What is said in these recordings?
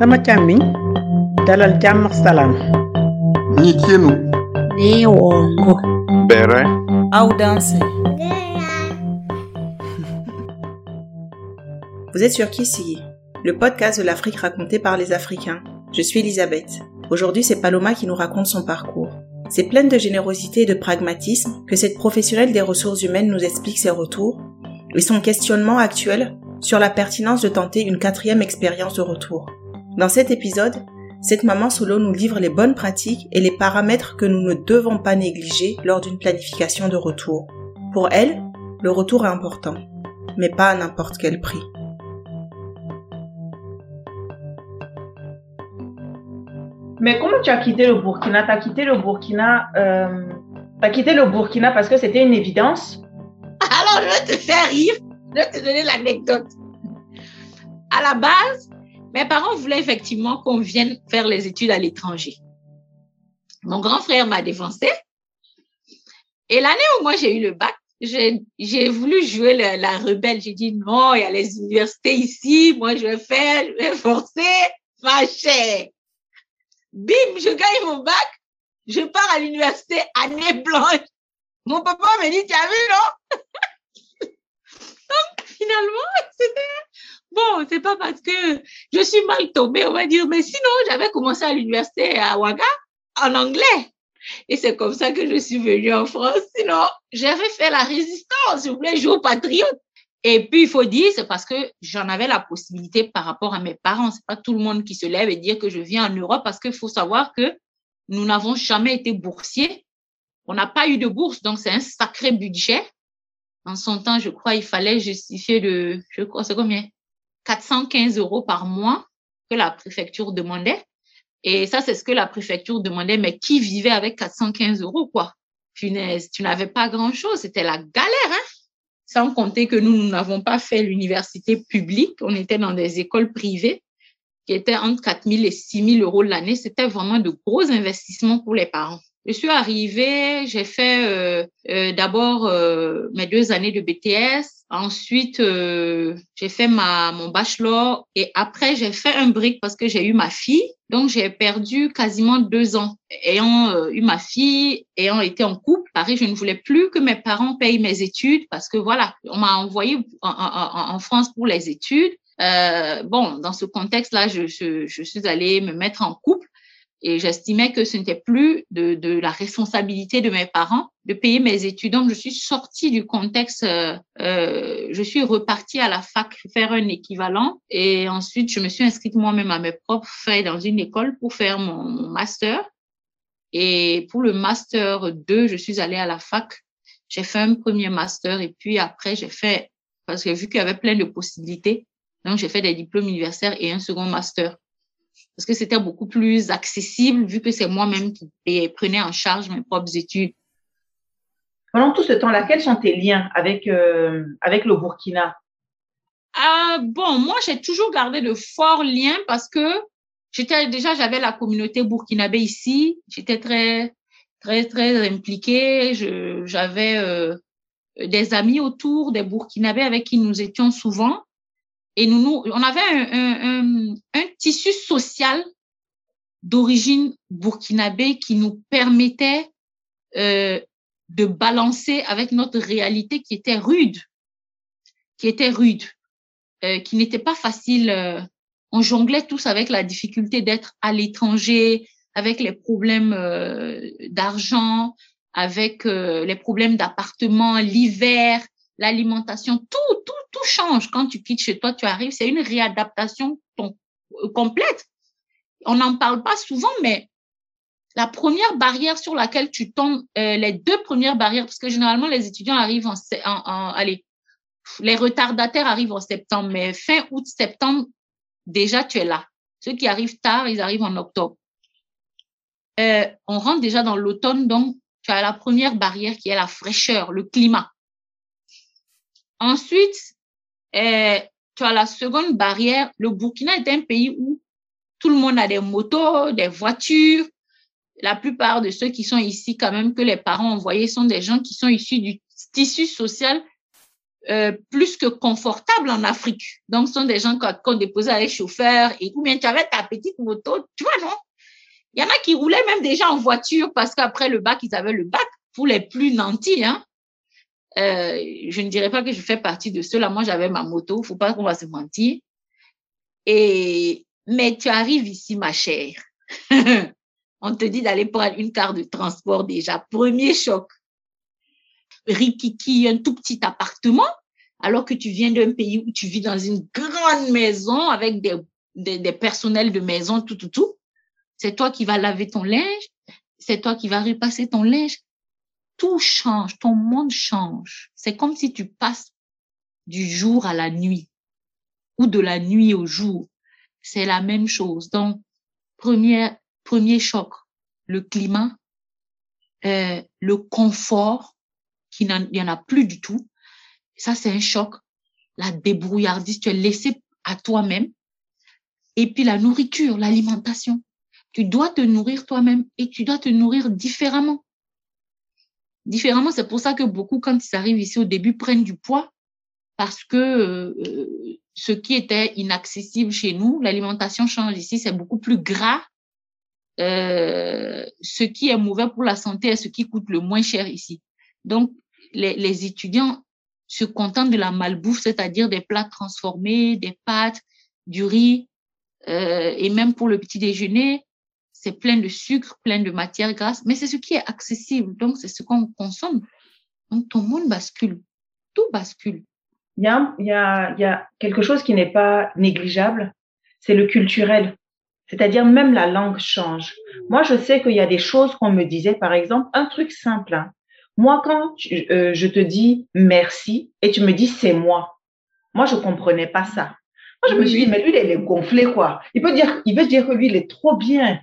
sama càmmiñ dalal jàmm ak salaam Nitienu, Neongo. Bere, Audanse. Vous êtes sur Kissy, le podcast de l'Afrique raconté par les Africains. Je suis Elisabeth. Aujourd'hui, c'est Paloma qui nous raconte son parcours. C'est pleine de générosité et de pragmatisme que cette professionnelle des ressources humaines nous explique ses retours et son questionnement actuel sur la pertinence de tenter une quatrième expérience de retour. Dans cet épisode, cette maman solo nous livre les bonnes pratiques et les paramètres que nous ne devons pas négliger lors d'une planification de retour. Pour elle, le retour est important, mais pas à n'importe quel prix. Mais comment tu as quitté le Burkina? Tu as quitté le Burkina, euh, t'as quitté le Burkina parce que c'était une évidence? Alors, je vais te faire rire. Je vais te donner l'anecdote. À la base, mes parents voulaient effectivement qu'on vienne faire les études à l'étranger. Mon grand frère m'a défoncé. Et l'année où moi j'ai eu le bac, j'ai j'ai voulu jouer la, la rebelle. J'ai dit non, il y a les universités ici. Moi, je vais faire, je vais forcer ma chère. Bim, je gagne mon bac. Je pars à l'université année blanche. Mon papa me dit, tu as vu, non? Donc, finalement, c'était, bon, c'est pas parce que je suis mal tombée, on va dire, mais sinon, j'avais commencé à l'université à Ouaga en anglais. Et c'est comme ça que je suis venue en France. Sinon, j'avais fait la résistance. Je voulais jouer au patriote. Et puis, il faut dire, c'est parce que j'en avais la possibilité par rapport à mes parents. C'est pas tout le monde qui se lève et dire que je viens en Europe parce qu'il faut savoir que nous n'avons jamais été boursiers. On n'a pas eu de bourse, donc c'est un sacré budget. En son temps, je crois, il fallait justifier de, je crois, c'est combien? 415 euros par mois que la préfecture demandait. Et ça, c'est ce que la préfecture demandait, mais qui vivait avec 415 euros, quoi? Tu n'avais pas grand chose. C'était la galère, hein? Sans compter que nous, nous n'avons pas fait l'université publique. On était dans des écoles privées qui étaient entre 4 000 et 6 000 euros l'année. C'était vraiment de gros investissements pour les parents. Je suis arrivée, j'ai fait euh, euh, d'abord euh, mes deux années de BTS, ensuite euh, j'ai fait ma mon bachelor et après j'ai fait un break parce que j'ai eu ma fille, donc j'ai perdu quasiment deux ans ayant euh, eu ma fille, ayant été en couple. Pareil, je ne voulais plus que mes parents payent mes études parce que voilà, on m'a envoyé en, en, en France pour les études. Euh, bon, dans ce contexte-là, je, je, je suis allée me mettre en couple et j'estimais que ce n'était plus de, de, la responsabilité de mes parents de payer mes études. Donc, je suis sortie du contexte, euh, euh, je suis repartie à la fac faire un équivalent et ensuite, je me suis inscrite moi-même à mes propres frais dans une école pour faire mon, mon master. Et pour le master 2, je suis allée à la fac. J'ai fait un premier master et puis après, j'ai fait, parce que vu qu'il y avait plein de possibilités, donc j'ai fait des diplômes universitaires et un second master parce que c'était beaucoup plus accessible vu que c'est moi-même qui prenais en charge mes propres études. Pendant tout ce temps-là, quels sont tes liens avec, euh, avec le Burkina? Ah bon, moi, j'ai toujours gardé de forts liens parce que j'étais déjà, j'avais la communauté burkinabé ici. J'étais très, très, très impliquée. J'avais euh, des amis autour des burkinabés avec qui nous étions souvent. Et nous, nous on avait un, un, un, tissu social d'origine burkinabé qui nous permettait euh, de balancer avec notre réalité qui était rude, qui était rude, euh, qui n'était pas facile. Euh, on jonglait tous avec la difficulté d'être à l'étranger, avec les problèmes euh, d'argent, avec euh, les problèmes d'appartement, l'hiver, l'alimentation, tout, tout, tout change quand tu quittes chez toi, tu arrives, c'est une réadaptation ton, complète. On n'en parle pas souvent, mais la première barrière sur laquelle tu tombes, euh, les deux premières barrières, parce que généralement les étudiants arrivent en, en, en, allez, les retardataires arrivent en septembre, mais fin août, septembre, déjà tu es là. Ceux qui arrivent tard, ils arrivent en octobre. Euh, on rentre déjà dans l'automne, donc tu as la première barrière qui est la fraîcheur, le climat. Ensuite, euh, tu as la seconde barrière. Le Burkina est un pays où tout le monde a des motos, des voitures. La plupart de ceux qui sont ici, quand même, que les parents ont envoyés, sont des gens qui sont issus du tissu social euh, plus que confortables en Afrique. Donc, ce sont des gens déposé à les chauffeurs et ou bien tu avais ta petite moto, tu vois, non? Il y en a qui roulaient même déjà en voiture parce qu'après le bac, ils avaient le bac pour les plus nantis, hein. Euh, je ne dirais pas que je fais partie de ceux-là. Moi, j'avais ma moto. Faut pas qu'on va se mentir. Et, mais tu arrives ici, ma chère. On te dit d'aller prendre une carte de transport déjà. Premier choc. Rikiki, un tout petit appartement, alors que tu viens d'un pays où tu vis dans une grande maison avec des, des, des personnels de maison, tout, tout, tout. C'est toi qui vas laver ton linge. C'est toi qui vas repasser ton linge. Tout change. Ton monde change. C'est comme si tu passes du jour à la nuit ou de la nuit au jour. C'est la même chose. Donc, premier, premier choc, le climat, euh, le confort, qui n'en, il y en a plus du tout. Ça, c'est un choc. La débrouillardise, tu es laissé à toi-même. Et puis la nourriture, l'alimentation. Tu dois te nourrir toi-même et tu dois te nourrir différemment. Différemment, c'est pour ça que beaucoup, quand ils arrivent ici au début, prennent du poids parce que euh, ce qui était inaccessible chez nous, l'alimentation change ici, c'est beaucoup plus gras. Euh, ce qui est mauvais pour la santé est ce qui coûte le moins cher ici. Donc, les, les étudiants se contentent de la malbouffe, c'est-à-dire des plats transformés, des pâtes, du riz, euh, et même pour le petit déjeuner, c'est plein de sucre, plein de matières grasses, mais c'est ce qui est accessible, donc c'est ce qu'on consomme. Donc ton monde bascule, tout bascule. Il y a, il y a, il y a quelque chose qui n'est pas négligeable, c'est le culturel. C'est-à-dire même la langue change. Moi, je sais qu'il y a des choses qu'on me disait, par exemple, un truc simple. Hein. Moi, quand tu- euh, je te dis merci et tu me dis c'est moi, moi, je comprenais pas ça. Moi, je me suis dit, mais lui, il est gonflé, quoi. Il peut dire, il veut dire que lui, il est trop bien.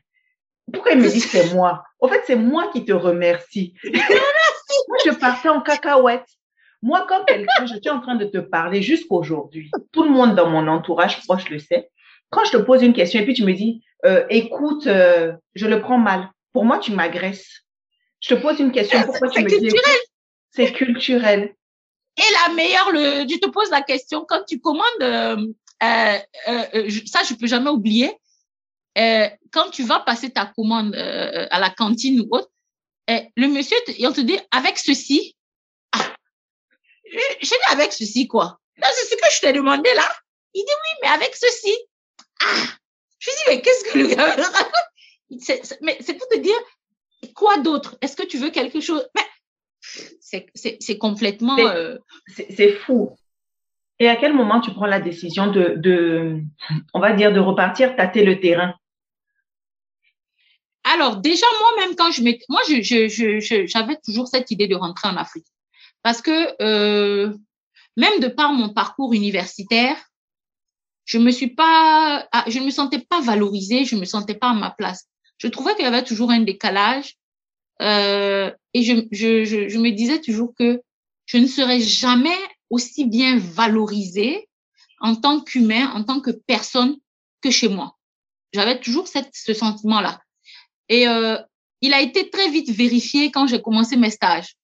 Pourquoi il me dit c'est moi? En fait, c'est moi qui te remercie. Moi, je partais en cacahuète. Moi, quand quelqu'un, je suis en train de te parler jusqu'aujourd'hui, tout le monde dans mon entourage proche le sait. Quand je te pose une question et puis tu me dis, euh, écoute, euh, je le prends mal. Pour moi, tu m'agresses. Je te pose une question, pourquoi tu C'est me dis, culturel. écoute, c'est culturel. Et la meilleure, le, je te pose la question, quand tu commandes, euh, euh, euh, je- ça, je peux jamais oublier, euh, quand tu vas passer ta commande euh, à la cantine ou autre, euh, le monsieur, te- il te dit, avec ceci, ah, je, dis avec ceci, quoi. Non, c'est ce que je t'ai demandé là. Il dit oui, mais avec ceci. Ah, je dis, mais qu'est-ce que le gars raconte? Mais c'est pour te dire, quoi d'autre? Est-ce que tu veux quelque chose? Mais c'est- complètement... C'est fou. Et à quel moment tu prends la décision de, de, on va dire, de repartir tâter le terrain? Alors, déjà, moi-même, quand je m'étais, moi, j'avais toujours cette idée de rentrer en Afrique. Parce que, euh, même de par mon parcours universitaire, je me suis pas, ah, je ne me sentais pas valorisée, je me sentais pas à ma place. Je trouvais qu'il y avait toujours un décalage, euh, et je, je me disais toujours que je ne serais jamais aussi bien valorisée en tant qu'humain, en tant que personne que chez moi. J'avais toujours cette, ce sentiment-là. Et euh, il a été très vite vérifié quand j'ai commencé mes stages.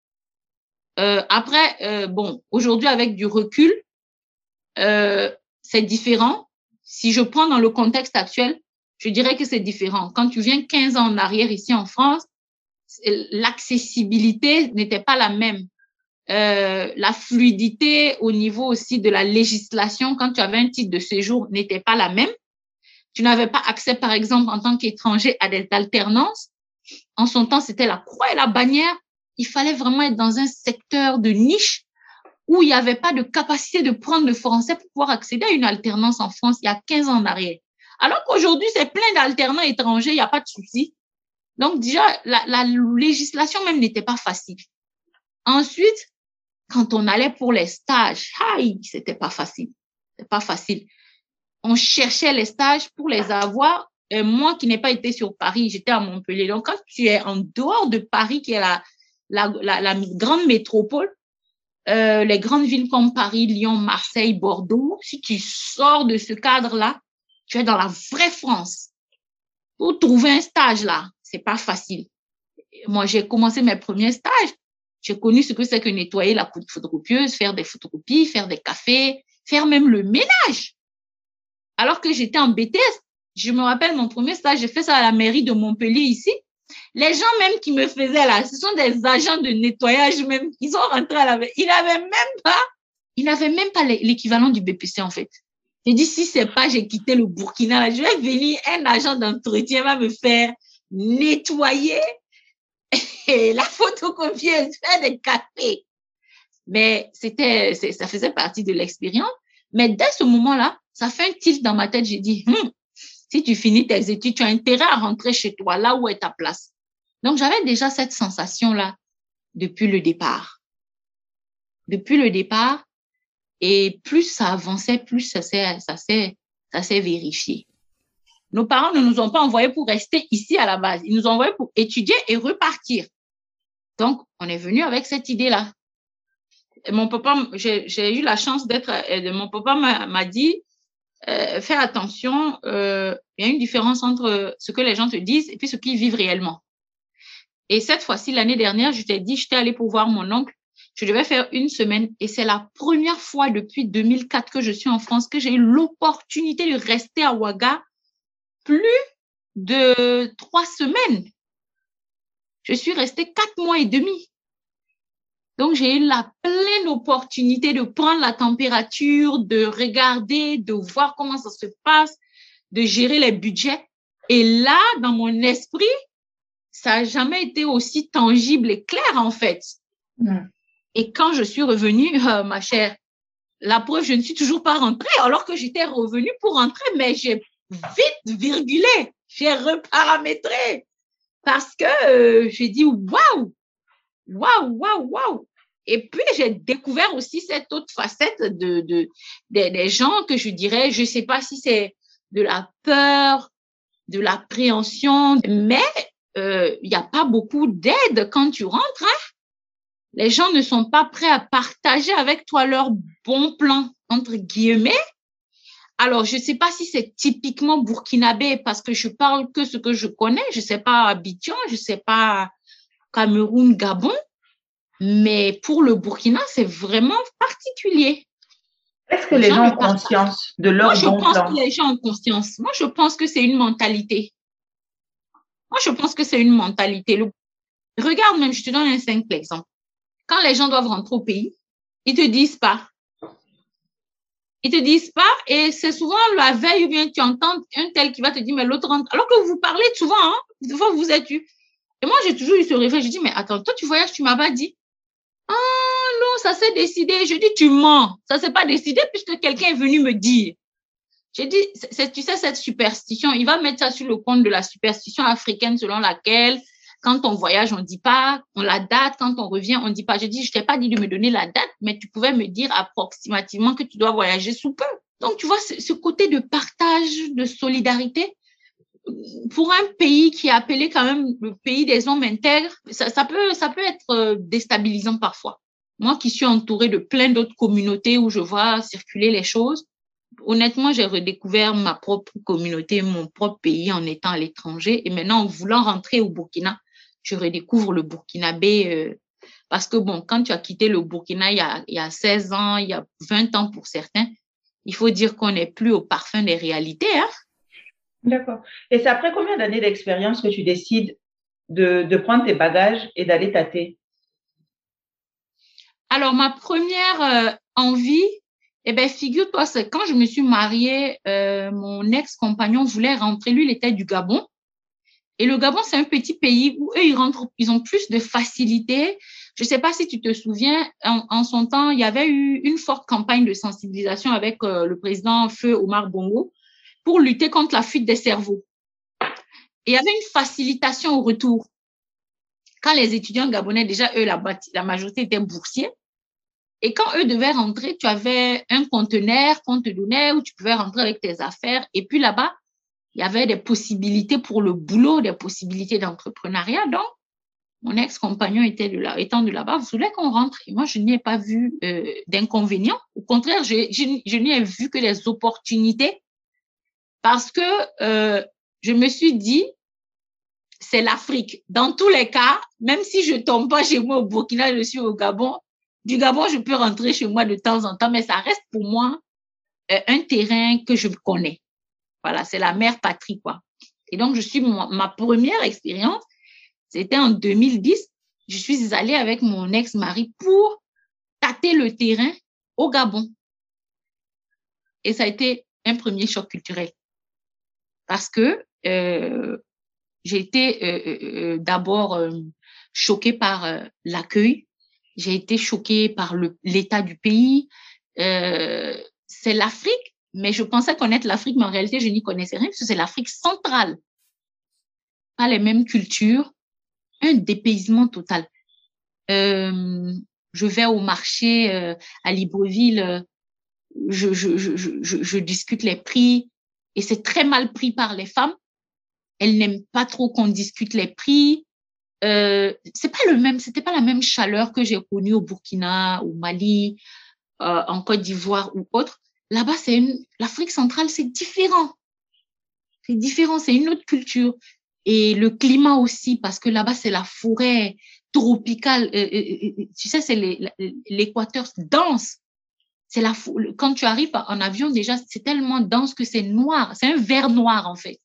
Euh, après, euh, bon, aujourd'hui avec du recul, euh, c'est différent. Si je prends dans le contexte actuel, je dirais que c'est différent. Quand tu viens 15 ans en arrière ici en France, l'accessibilité n'était pas la même. Euh, la fluidité au niveau aussi de la législation, quand tu avais un titre de séjour, n'était pas la même. Tu n'avais pas accès, par exemple, en tant qu'étranger à des alternances. En son temps, c'était la croix et la bannière. Il fallait vraiment être dans un secteur de niche où il n'y avait pas de capacité de prendre le français pour pouvoir accéder à une alternance en France il y a 15 ans en arrière. Alors qu'aujourd'hui, c'est plein d'alternants étrangers, il n'y a pas de souci. Donc déjà, la, la législation même n'était pas facile. Ensuite, quand on allait pour les stages, aïe, c'était pas facile. C'est pas facile. On cherchait les stages pour les avoir. Et moi qui n'ai pas été sur Paris, j'étais à Montpellier. Donc quand tu es en dehors de Paris, qui est la, la, la, la grande métropole, euh, les grandes villes comme Paris, Lyon, Marseille, Bordeaux, si tu sors de ce cadre-là, tu es dans la vraie France. Pour trouver un stage là, c'est pas facile. Moi, j'ai commencé mes premiers stages. J'ai connu ce que c'est que nettoyer la photocopieuse, faire des photocopies, faire des cafés, faire même le ménage. Alors que j'étais en BTS, je me rappelle mon premier stage, j'ai fait ça à la mairie de Montpellier ici. Les gens même qui me faisaient là, ce sont des agents de nettoyage même. Ils sont rentrés à la Ils n'avaient même pas, ils n'avaient même pas l'équivalent du BPC en fait. J'ai dit, si c'est pas, j'ai quitté le Burkina, je vais venir, un agent d'entretien va me faire nettoyer la photocopieuse, faire des cafés. Mais c'était, ça faisait partie de l'expérience. Mais dès ce moment-là, ça fait un tilt dans ma tête. J'ai dit, hum, si tu finis tes études, tu as intérêt à rentrer chez toi, là où est ta place. Donc, j'avais déjà cette sensation-là depuis le départ. Depuis le départ, et plus ça avançait, plus ça s'est, ça s'est, ça s'est vérifié. Nos parents ne nous ont pas envoyés pour rester ici à la base. Ils nous ont envoyés pour étudier et repartir. Donc, on est venu avec cette idée-là. Mon papa, j'ai eu la chance d'être, euh, mon papa m'a dit, euh, fais attention, euh, il y a une différence entre ce que les gens te disent et puis ce qu'ils vivent réellement. Et cette fois-ci, l'année dernière, je t'ai dit, j'étais allée pour voir mon oncle je devais faire une semaine et c'est la première fois depuis 2004 que je suis en France que j'ai eu l'opportunité de rester à Ouaga plus de trois semaines. Je suis restée quatre mois et demi. Donc, j'ai eu la pleine opportunité de prendre la température, de regarder, de voir comment ça se passe, de gérer les budgets. Et là, dans mon esprit, ça n'a jamais été aussi tangible et clair, en fait. Et quand je suis revenue, euh, ma chère, la preuve, je ne suis toujours pas rentrée alors que j'étais revenue pour rentrer, mais j'ai vite virgulé, j'ai reparamétré parce que euh, j'ai dit waouh, waouh, waouh, waouh. Et puis j'ai découvert aussi cette autre facette de, de, des gens que je dirais, je sais pas si c'est de la peur, de l'appréhension, mais euh, il n'y a pas beaucoup d'aide quand tu rentres. Hein? les gens ne sont pas prêts à partager avec toi leur bon plan, entre guillemets. Alors, je ne sais pas si c'est typiquement burkinabé parce que je parle que ce que je connais. Je ne sais pas Abidjan, je ne sais pas Cameroun, Gabon. Mais pour le Burkina, c'est vraiment particulier. Est-ce que les, gens, ont conscience de leur Moi, je bon pense plan que les gens ont conscience. Moi, je pense que c'est une mentalité. Moi, je pense que c'est une mentalité. Le... Regarde même, je te donne un simple exemple quand les gens doivent rentrer au pays, ils te disent pas. Ils te disent pas et c'est souvent la veille ou bien tu entends un tel qui va te dire mais l'autre rentre. Alors que vous parlez souvent, hein, des fois vous êtes eu. Et moi j'ai toujours eu ce réflexe. Je dis mais attends, toi tu voyages, tu m'as pas dit. Ah non, ça s'est décidé. Je dis tu mens. Ça s'est pas décidé puisque quelqu'un est venu me dire. J'ai dit, tu sais, cette superstition, il va mettre ça sur le compte de la superstition africaine selon laquelle quand on voyage, on dit pas, on la date. Quand on revient, on dit pas. Je dis, je t'ai pas dit de me donner la date, mais tu pouvais me dire approximativement que tu dois voyager sous peu. Donc, tu vois, ce côté de partage, de solidarité, pour un pays qui est appelé quand même le pays des hommes intègres, ça, ça peut, ça peut être euh, déstabilisant parfois. Moi qui suis entourée de plein d'autres communautés où je vois circuler les choses, honnêtement, j'ai redécouvert ma propre communauté, mon propre pays en étant à l'étranger. Et maintenant, en voulant rentrer au Burkina, je redécouvre le burkinabé. Euh, parce que bon, quand tu as quitté le Burkina il y, a, il y a 16 ans, il y a 20 ans pour certains, il faut dire qu'on n'est plus au parfum des réalités. Hein? D'accord. Et c'est après combien d'années d'expérience que tu décides de, prendre tes bagages et d'aller tâter? Alors, ma première euh, envie, eh ben, figure-toi, c'est quand je me suis mariée, euh, mon ex-compagnon voulait rentrer. Lui, il était du Gabon. Et le Gabon, c'est un petit pays où eux, ils rentrent, ils ont plus de facilité. Je ne sais pas si tu te souviens, en, son temps, il y avait eu une forte campagne de sensibilisation avec euh, le président Feu Omar Bongo pour lutter contre la fuite des cerveaux. Et il y avait une facilitation au retour. Quand les étudiants gabonais, déjà, eux, la, majorité étaient boursiers. Et quand eux devaient rentrer, tu avais un conteneur qu'on te donnait où tu pouvais rentrer avec tes affaires. Et puis là-bas, il y avait des possibilités pour le boulot, des possibilités d'entrepreneuriat. Donc, mon ex-compagnon était de là, étant de là-bas, voulait qu'on rentre. Et moi, je n'y ai pas vu euh, d'inconvénients. Au contraire, je, je, n'y vu que des opportunités parce que euh, je me suis dit, c'est l'Afrique. Dans tous les cas, même si je tombe pas chez moi au Burkina, je suis au Gabon. Du Gabon, je peux rentrer chez moi de temps en temps, mais ça reste pour moi euh, un terrain que je connais. Voilà, c'est la mère patrie, quoi. Et donc, je suis, ma première expérience, c'était en 2010. Je suis allée avec mon ex-mari pour tâter le terrain au Gabon. Et ça a été un premier choc culturel. Parce que euh, j'ai été euh, euh, euh d'abord euh, choquée par euh, l'accueil. J'ai été choquée par l'état du pays. c'est l'Afrique, mais je pensais connaître l'Afrique, mais en réalité, je n'y connaissais rien parce que c'est l'Afrique centrale. Pas les mêmes cultures, un dépaysement total. je vais au marché à Libreville, je, je, je, je discute les prix et c'est très mal pris par les femmes elle n'aime pas trop qu'on discute les prix. Euh, c'est pas le même, c'était pas la même chaleur que j'ai connue au Burkina, au Mali, euh, en Côte d'Ivoire ou autre. Là-bas, c'est une, l'Afrique centrale, c'est différent. C'est différent, c'est une autre culture. Et le climat aussi, parce que là-bas, c'est la forêt tropicale. Euh, euh, euh tu sais, c'est l'équateur dense. La, quand tu arrives en avion, déjà, c'est tellement dense que c'est noir. C'est un vert noir, en fait.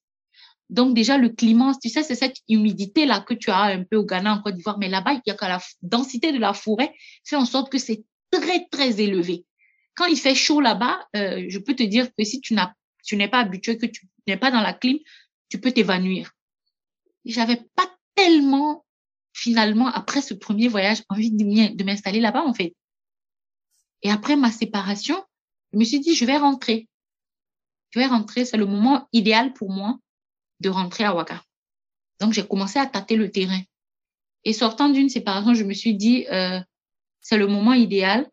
Donc déjà, le climat, tu sais, c'est cette humidité-là que tu as un peu au Ghana, en Côte d'Ivoire, mais là-bas, il y a que la densité de la forêt fait en sorte que c'est très, très élevé. Quand il fait chaud là-bas, euh, je peux te dire que si tu tu n'es pas habitué, que tu n'es pas dans la clim, tu peux t'évanouir. J'avais pas tellement, finalement, après ce premier voyage, envie de m'installer là-bas, en fait. Et après ma séparation, je me suis dit, je vais rentrer. Je vais rentrer, c'est le moment idéal pour moi de rentrer à Ouaga. Donc, j'ai commencé à tâter le terrain. Et sortant d'une séparation, je me suis dit, euh, c'est le moment idéal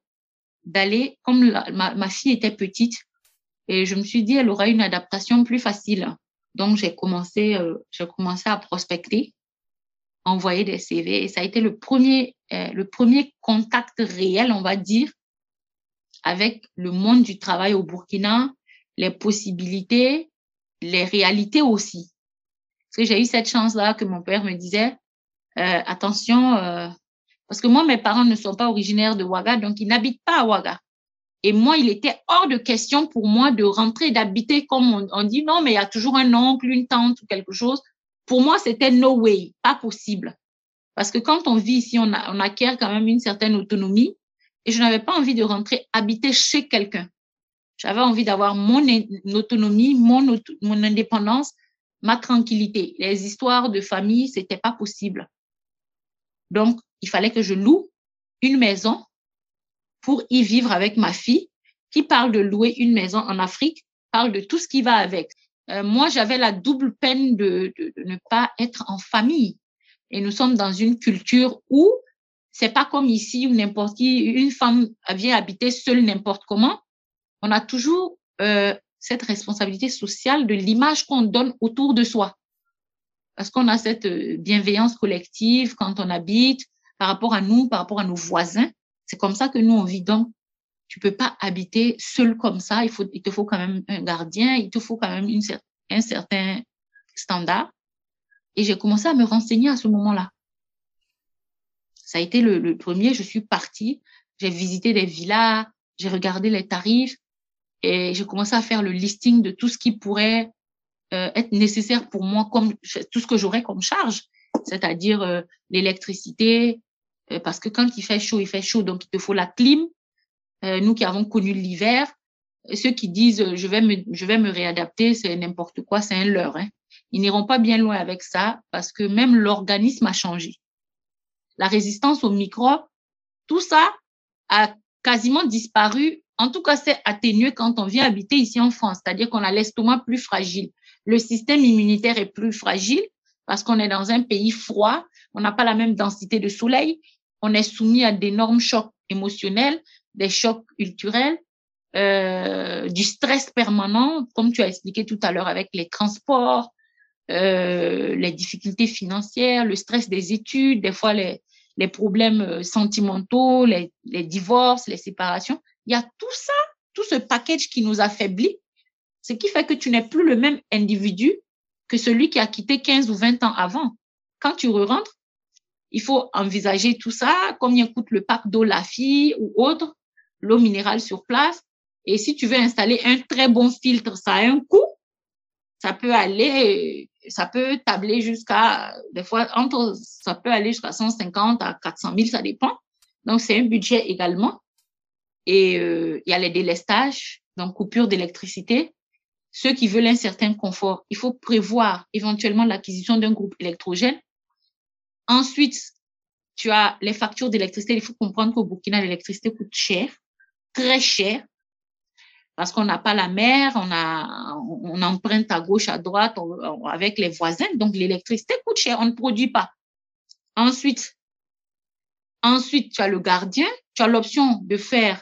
d'aller, comme ma, ma, fille était petite, et je me suis dit, elle aura une adaptation plus facile. Donc, j'ai commencé, euh, j'ai commencé à prospecter, envoyer des CV, et ça a été le premier, euh, le premier contact réel, on va dire, avec le monde du travail au Burkina, les possibilités, les réalités aussi. Parce que j'ai eu cette chance-là que mon père me disait, euh, attention, euh, parce que moi, mes parents ne sont pas originaires de Ouaga, donc ils n'habitent pas à Ouaga. Et moi, il était hors de question pour moi de rentrer, d'habiter comme on, dit, non, mais il y a toujours un oncle, une tante ou quelque chose. Pour moi, c'était no way, pas possible. Parce que quand on vit ici, on, a, on acquiert quand même une certaine autonomie. Et je n'avais pas envie de rentrer habiter chez quelqu'un. J'avais envie d'avoir mon autonomie, mon, mon indépendance ma tranquillité. Les histoires de famille, c'était pas possible. Donc, il fallait que je loue une maison pour y vivre avec ma fille qui parle de louer une maison en Afrique, parle de tout ce qui va avec. Euh, moi, j'avais la double peine de, de, de, ne pas être en famille. Et nous sommes dans une culture où c'est pas comme ici où n'importe qui, une femme vient habiter seule n'importe comment. On a toujours euh, cette responsabilité sociale de l'image qu'on donne autour de soi. Parce qu'on a cette euh, bienveillance collective quand on habite par rapport à nous, par rapport à nos voisins. C'est comme ça que nous, on vit. Donc, tu peux pas habiter seul comme ça. Il faut, il te faut quand même un gardien. Il te faut quand même une, un certain standard. Et j'ai commencé à me renseigner à ce moment-là. Ça a été le, premier. Je suis partie. J'ai visité des villas. J'ai regardé les tarifs. Et j'ai commencé à faire le listing de tout ce qui pourrait euh, être nécessaire pour moi, comme tout ce que j'aurais comme charge, c'est-à-dire euh, l'électricité, euh, parce que quand il fait chaud, il fait chaud, donc il te faut la clim. Nous qui avons connu l'hiver, ceux qui disent je vais me je vais me réadapter, c'est n'importe quoi, c'est un leurre. Hein. Ils n'iront pas bien loin avec ça parce que même l'organisme a changé. La résistance aux microbes, tout ça a quasiment disparu en tout cas, c'est atténué quand on vient habiter ici en France, c'est-à-dire qu'on a l'estomac plus fragile. Le système immunitaire est plus fragile parce qu'on est dans un pays froid, on n'a pas la même densité de soleil, on est soumis à d'énormes chocs émotionnels, des chocs culturels, euh, du stress permanent, comme tu as expliqué tout à l'heure avec les transports, euh, les difficultés financières, le stress des études, des fois les, les problèmes euh, sentimentaux, les, les divorces, les séparations. Il y a tout ça, tout ce package qui nous affaiblit, ce qui fait que tu n'es plus le même individu que celui qui a quitté 15 ou 20 ans avant. quand tu re-rentres, il faut envisager tout ça, combien coûte le pack d'eau la fille ou autre, l'eau minérale sur place. Et si tu veux installer un très bon filtre, ça a un coût. Ça peut aller, ça peut tabler jusqu'à, des fois, entre, ça peut aller jusqu'à 150 à 400 000, ça dépend. Donc, c'est un budget également. Et euh, il y a les délestages, donc coupure d'électricité. Ceux qui veulent un certain confort, il faut prévoir éventuellement l'acquisition d'un groupe électrogène. Ensuite, tu as les factures d'électricité. Il faut comprendre qu'au Burkina, l'électricité coûte cher, très cher, parce qu'on n'a pas la mer, on, a, on emprunte à gauche, à droite avec les voisins. Donc, l'électricité coûte cher, on ne produit pas. Ensuite, ensuite, tu as le gardien. Tu as l'option de faire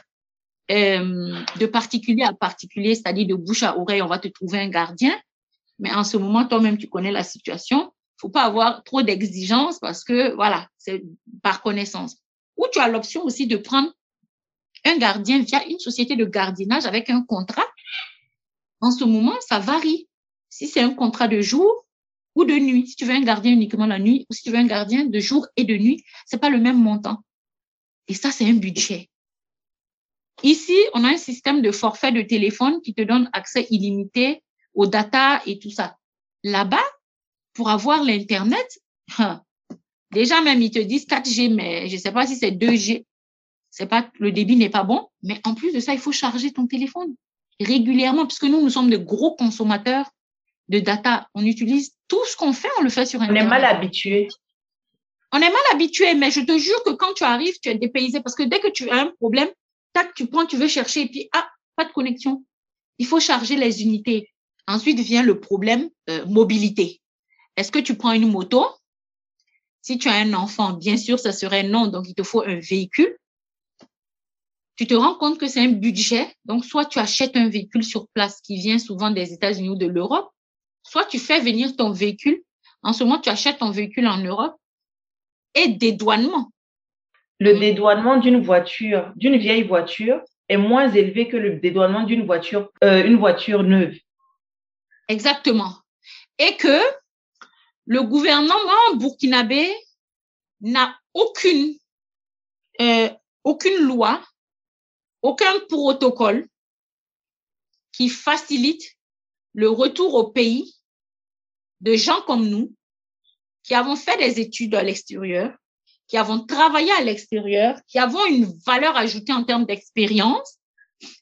euh, de particulier à particulier, c'est-à-dire de bouche à oreille, on va te trouver un gardien. Mais en ce moment, toi-même, tu connais la situation. Faut pas avoir trop d'exigences parce que, voilà, c'est par connaissance. Ou tu as l'option aussi de prendre un gardien via une société de gardiennage avec un contrat. En ce moment, ça varie. Si c'est un contrat de jour ou de nuit, si tu veux un gardien uniquement la nuit ou si tu veux un gardien de jour et de nuit, c'est pas le même montant. Et ça, c'est un budget. Ici, on a un système de forfait de téléphone qui te donne accès illimité aux data et tout ça. Là-bas, pour avoir l'Internet, déjà même ils te disent 4G, mais je ne sais pas si c'est 2G. C'est pas, le débit n'est pas bon, mais en plus de ça, il faut charger ton téléphone régulièrement, puisque nous, nous sommes de gros consommateurs de data. On utilise tout ce qu'on fait, on le fait sur Internet. On est mal habitué. On est mal habitué, mais je te jure que quand tu arrives, tu es dépaysé parce que dès que tu as un problème, tac, tu prends, tu veux chercher et puis, ah, pas de connexion. Il faut charger les unités. Ensuite vient le problème euh, mobilité. Est-ce que tu prends une moto? Si tu as un enfant, bien sûr, ça serait non, donc il te faut un véhicule. Tu te rends compte que c'est un budget, donc soit tu achètes un véhicule sur place qui vient souvent des États-Unis ou de l'Europe, soit tu fais venir ton véhicule. En ce moment, tu achètes ton véhicule en Europe et dédouanement le dédouanement d'une voiture, d'une vieille voiture, est moins élevé que le dédouanement d'une voiture, euh, une voiture neuve. Exactement. Et que le gouvernement burkinabé n'a aucune, euh, aucune loi, aucun protocole qui facilite le retour au pays de gens comme nous qui avons fait des études à l'extérieur, qui avons travaillé à l'extérieur, qui avons une valeur ajoutée en termes d'expérience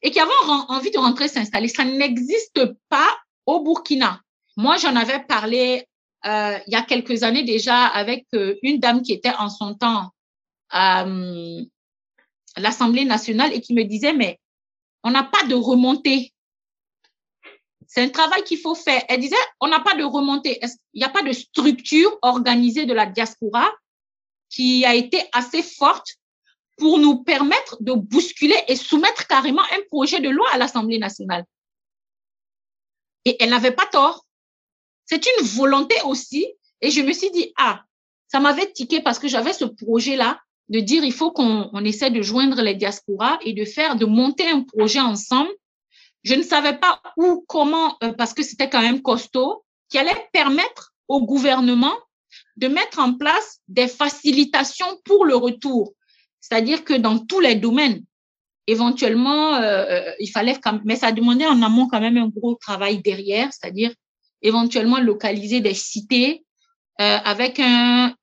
et qui avons envie de rentrer s'installer. Ça n'existe pas au Burkina. Moi, j'en avais parlé euh, il y a quelques années déjà avec euh, une dame qui était en son temps euh, l'Assemblée nationale et qui me disait, mais on n'a pas de remontée. C'est un travail qu'il faut faire. Elle disait, on n'a pas de remontée. Il n'y a pas de structure organisée de la diaspora qui a été assez forte pour nous permettre de bousculer et soumettre carrément un projet de loi à l'Assemblée nationale? Et elle n'avait pas tort. C'est une volonté aussi. Et je me suis dit, ah, ça m'avait tiqué parce que j'avais ce projet-là de dire, il faut qu'on essaie de joindre les diasporas et de faire, de monter un projet ensemble. Je ne savais pas où, comment, euh, parce que c'était quand même costaud, qui allait permettre au gouvernement de mettre en place des facilitations pour le retour. C'est-à-dire que dans tous les domaines, éventuellement, euh, euh, il fallait, mais ça demandait en amont quand même un gros travail derrière, c'est-à-dire éventuellement localiser des cités euh, avec un,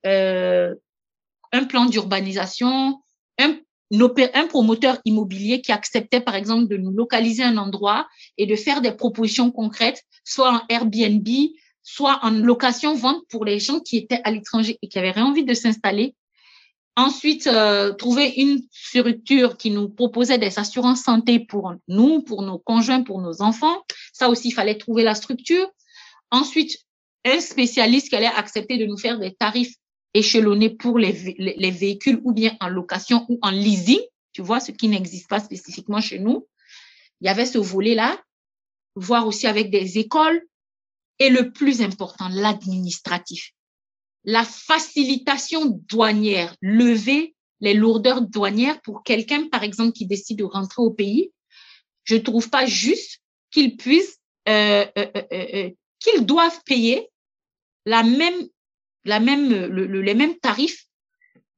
un plan d'urbanisation, un, promoteur immobilier qui acceptait par exemple de nous localiser un endroit et de faire des propositions concrètes, soit en Airbnb, soit en location-vente pour les gens qui étaient à l'étranger et qui avaient envie de s'installer. Ensuite, euh, trouver une structure qui nous proposait des assurances santé pour nous, pour nos conjoints, pour nos enfants. Ça aussi, il fallait trouver la structure. Ensuite, un spécialiste qui allait accepter de nous faire des tarifs échelonnés pour les, les véhicules ou bien en location ou en leasing. Tu vois, ce qui n'existe pas spécifiquement chez nous. Il y avait ce volet-là. Voir aussi avec des écoles, et le plus important, l'administratif. La facilitation douanière, lever les lourdeurs douanières pour quelqu'un, par exemple, qui décide de rentrer au pays. Je ne trouve pas juste qu'il puisse, euh, euh, euh, qu'ils doivent payer la même la même, le, le, les mêmes tarifs.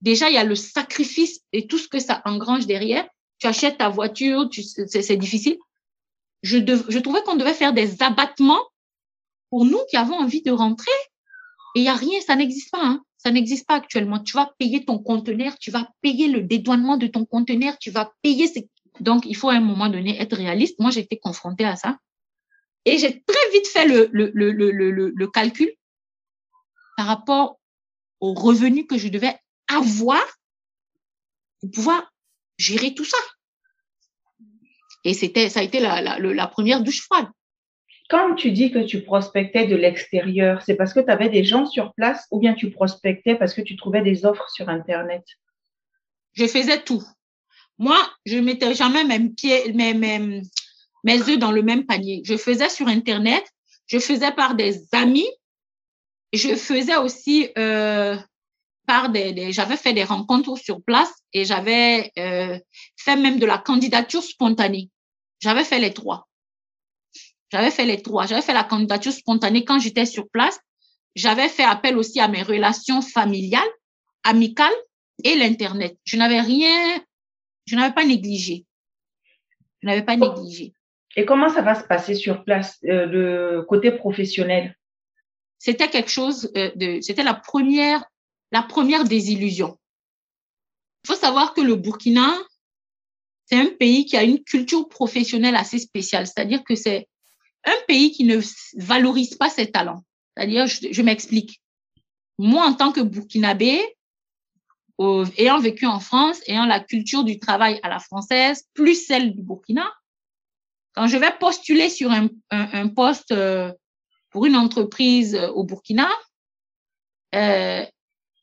Déjà, il y a le sacrifice et tout ce que ça engrange derrière. Tu achètes ta voiture, c'est difficile. Je, je trouvais qu'on devait faire des abattements pour nous qui avons envie de rentrer. Et il n'y a rien, ça n'existe pas. Hein. Ça n'existe pas actuellement. Tu vas payer ton conteneur, tu vas payer le dédouanement de ton conteneur, tu vas payer. Donc, il faut à un moment donné être réaliste. Moi, j'ai été confrontée à ça. Et j'ai très vite fait le, le, le, le, le calcul par rapport aux revenus que je devais avoir pour pouvoir gérer tout ça. Et c'était, ça a été la, la, la première douche froide. Quand tu dis que tu prospectais de l'extérieur, c'est parce que tu avais des gens sur place ou bien tu prospectais parce que tu trouvais des offres sur Internet? Je faisais tout. Moi, je mettais jamais mes pieds, mes, mes, mes œufs dans le même panier. Je faisais sur Internet, je faisais par des amis, je faisais aussi euh, par des, des j'avais fait des rencontres sur place et j'avais euh, fait même de la candidature spontanée. J'avais fait les trois. J'avais fait les trois. J'avais fait la candidature spontanée quand j'étais sur place. J'avais fait appel aussi à mes relations familiales, amicales et l'Internet. Je n'avais rien, je n'avais pas négligé. Je n'avais pas négligé. Et comment ça va se passer sur place, euh, le côté professionnel? C'était quelque chose euh, de, c'était la première, la première désillusion. Il faut savoir que le Burkina, c'est un pays qui a une culture professionnelle assez spéciale, c'est-à-dire que c'est un pays qui ne valorise pas ses talents. C'est-à-dire, je, m'explique. Moi, en tant que Burkinabé, ayant vécu en France, ayant la culture du travail à la française, plus celle du Burkina, quand je vais postuler sur un, un, un poste euh, pour une entreprise euh, au Burkina, euh,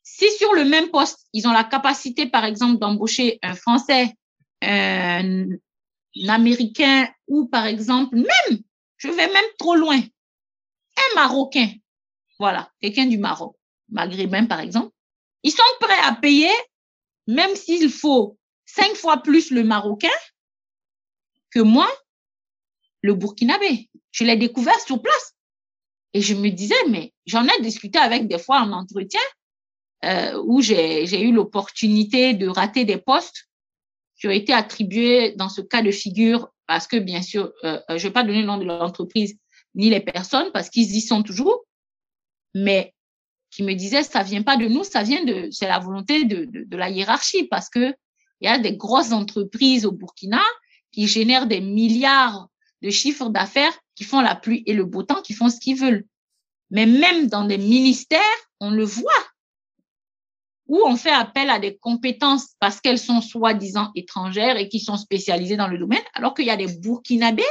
si sur le même poste, ils ont la capacité, par exemple, d'embaucher un Français, un, un Américain ou, par exemple, même je vais même trop loin. Un Marocain, voilà, quelqu'un du Maroc, maghrébin par exemple, ils sont prêts à payer, même s'il faut cinq fois plus le Marocain que moi, le Burkinabé. Je l'ai découvert sur place. Et je me disais, mais j'en ai discuté avec des fois en entretien euh, où j'ai eu l'opportunité de rater des postes qui ont été attribués dans ce cas de figure parce que bien sûr, euh, je ne vais pas donner le nom de l'entreprise ni les personnes parce qu'ils y sont toujours, mais qui me disaient ça vient pas de nous, ça vient de c'est la volonté de, de, de, la hiérarchie parce que il y a des grosses entreprises au Burkina qui génèrent des milliards de chiffres d'affaires, qui font la pluie et le beau temps, qui font ce qu'ils veulent. Mais même dans des ministères, on le voit où on fait appel à des compétences parce qu'elles sont soi-disant étrangères et qui sont spécialisées dans le domaine, alors qu'il y a des Burkinabés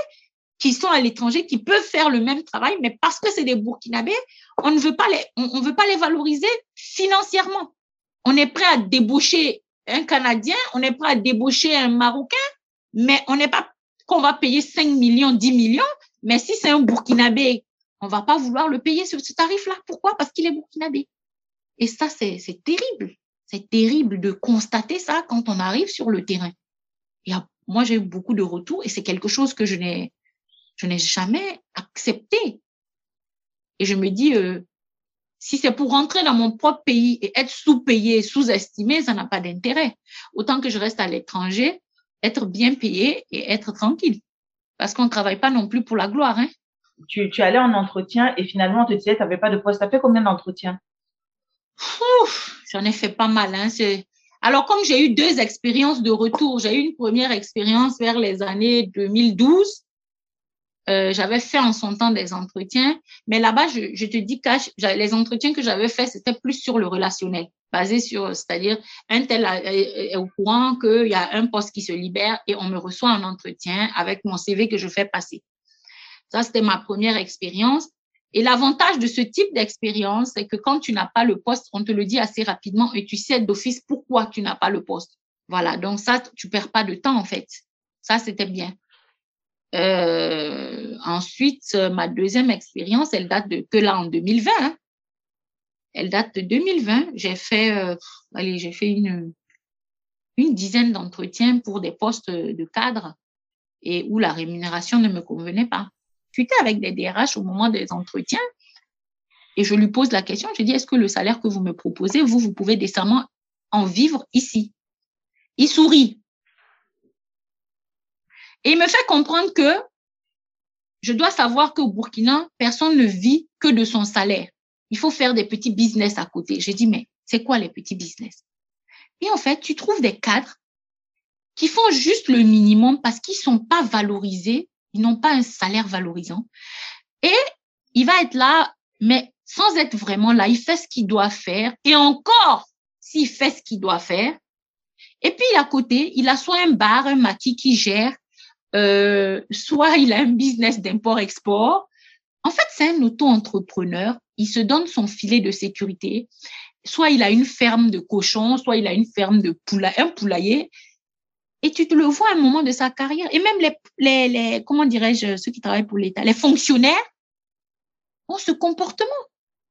qui sont à l'étranger, qui peuvent faire le même travail, mais parce que c'est des Burkinabés, on ne veut pas les, on, on veut pas les valoriser financièrement. On est prêt à débaucher un Canadien, on est prêt à débaucher un Marocain, mais on n'est pas qu'on va payer 5 millions, 10 millions, mais si c'est un Burkinabé, on va pas vouloir le payer ce tarif-là. Pourquoi? Parce qu'il est Burkinabé. Et ça, c'est terrible. C'est terrible de constater ça quand on arrive sur le terrain. Et moi, j'ai eu beaucoup de retours et c'est quelque chose que je n'ai, je n'ai jamais accepté. Et je me dis, euh, si c'est pour rentrer dans mon propre pays et être sous-payé, sous-estimé, ça n'a pas d'intérêt. Autant que je reste à l'étranger, être bien payé et être tranquille. Parce qu'on ne travaille pas non plus pour la gloire. Hein. Tu, tu allais en entretien et finalement, on te disait, tu n'avais pas de poste. Tu as fait combien d'entretiens? J'en ai fait pas mal. Hein. Alors, comme j'ai eu deux expériences de retour, j'ai eu une première expérience vers les années 2012. Euh, j'avais fait en son temps des entretiens, mais là-bas, je, je, te dis que les entretiens que j'avais fait, c'était plus sur le relationnel, basé sur, c'est-à-dire, un tel est au courant qu'il y a un poste qui se libère et on me reçoit un entretien avec mon CV que je fais passer. Ça, c'était ma première expérience. Et l'avantage de ce type d'expérience, c'est que quand tu n'as pas le poste, on te le dit assez rapidement et tu sais d'office pourquoi tu n'as pas le poste. Voilà, donc ça, tu perds pas de temps en fait. Ça, c'était bien. Euh, ensuite, ma deuxième expérience, elle date de que là en 2020. Hein. Elle date de 2020. J'ai fait, euh, une dizaine d'entretiens pour des postes de cadre et où la rémunération ne me convenait pas discuté avec des DRH au moment des entretiens. et je lui pose la question, je dis, est-ce que le salaire que vous me proposez, vous, vous pouvez décemment en vivre ici? Il sourit. Et il me fait comprendre que je dois savoir qu'au Burkina, personne ne vit que de son salaire. Il faut faire des petits business à côté. J'ai dit, mais c'est quoi les petits business? Et en fait, tu trouves des cadres qui font juste le minimum parce qu'ils sont pas valorisés, ils n'ont pas un salaire valorisant. Et il va être là, mais sans être vraiment là, il fait ce qu'il doit faire. Et encore, s'il fait ce qu'il doit faire. Et puis à côté, il a soit un bar, un maquis qui gère, euh, soit il a un business d'import-export. En fait, c'est un auto-entrepreneur. Il se donne son filet de sécurité. Soit il a une ferme de cochons, soit il a une ferme de poulailler, un poulailler. Et tu te le vois à un moment de sa carrière. Et même les, les, les comment dirais-je, ceux qui travaillent pour l'État, les fonctionnaires ont ce comportement.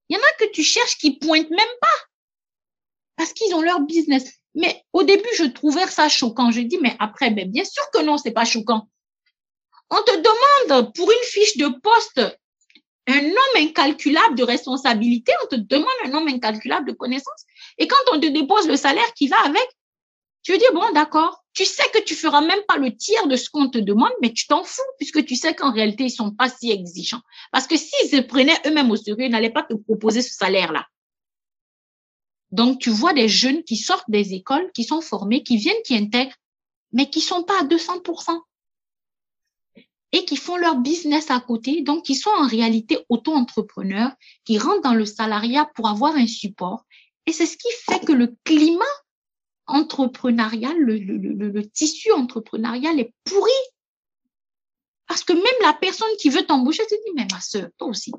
Il y en a que tu cherches qui pointent même pas parce qu'ils ont leur business. Mais au début, je trouvais ça choquant. Je dis, mais après, ben, bien sûr que non, c'est pas choquant. On te demande pour une fiche de poste un nombre incalculable de responsabilités, on te demande un nombre incalculable de connaissances. Et quand on te dépose le salaire qui va avec, tu dire, bon, d'accord, tu sais que tu feras même pas le tiers de ce qu'on te demande, mais tu t'en fous, puisque tu sais qu'en réalité, ils sont pas si exigeants. Parce que s'ils se prenaient eux-mêmes au sérieux, ils n'allaient pas te proposer ce salaire-là. Donc, tu vois des jeunes qui sortent des écoles, qui sont formés, qui viennent, qui intègrent, mais qui sont pas à 200% et qui font leur business à côté, donc qui sont en réalité auto-entrepreneurs, qui rentrent dans le salariat pour avoir un support. Et c'est ce qui fait que le climat entrepreneurial, le, tissu entrepreneurial est pourri. Parce que même la personne qui veut t'embaucher se dit, mais ma soeur, toi aussi,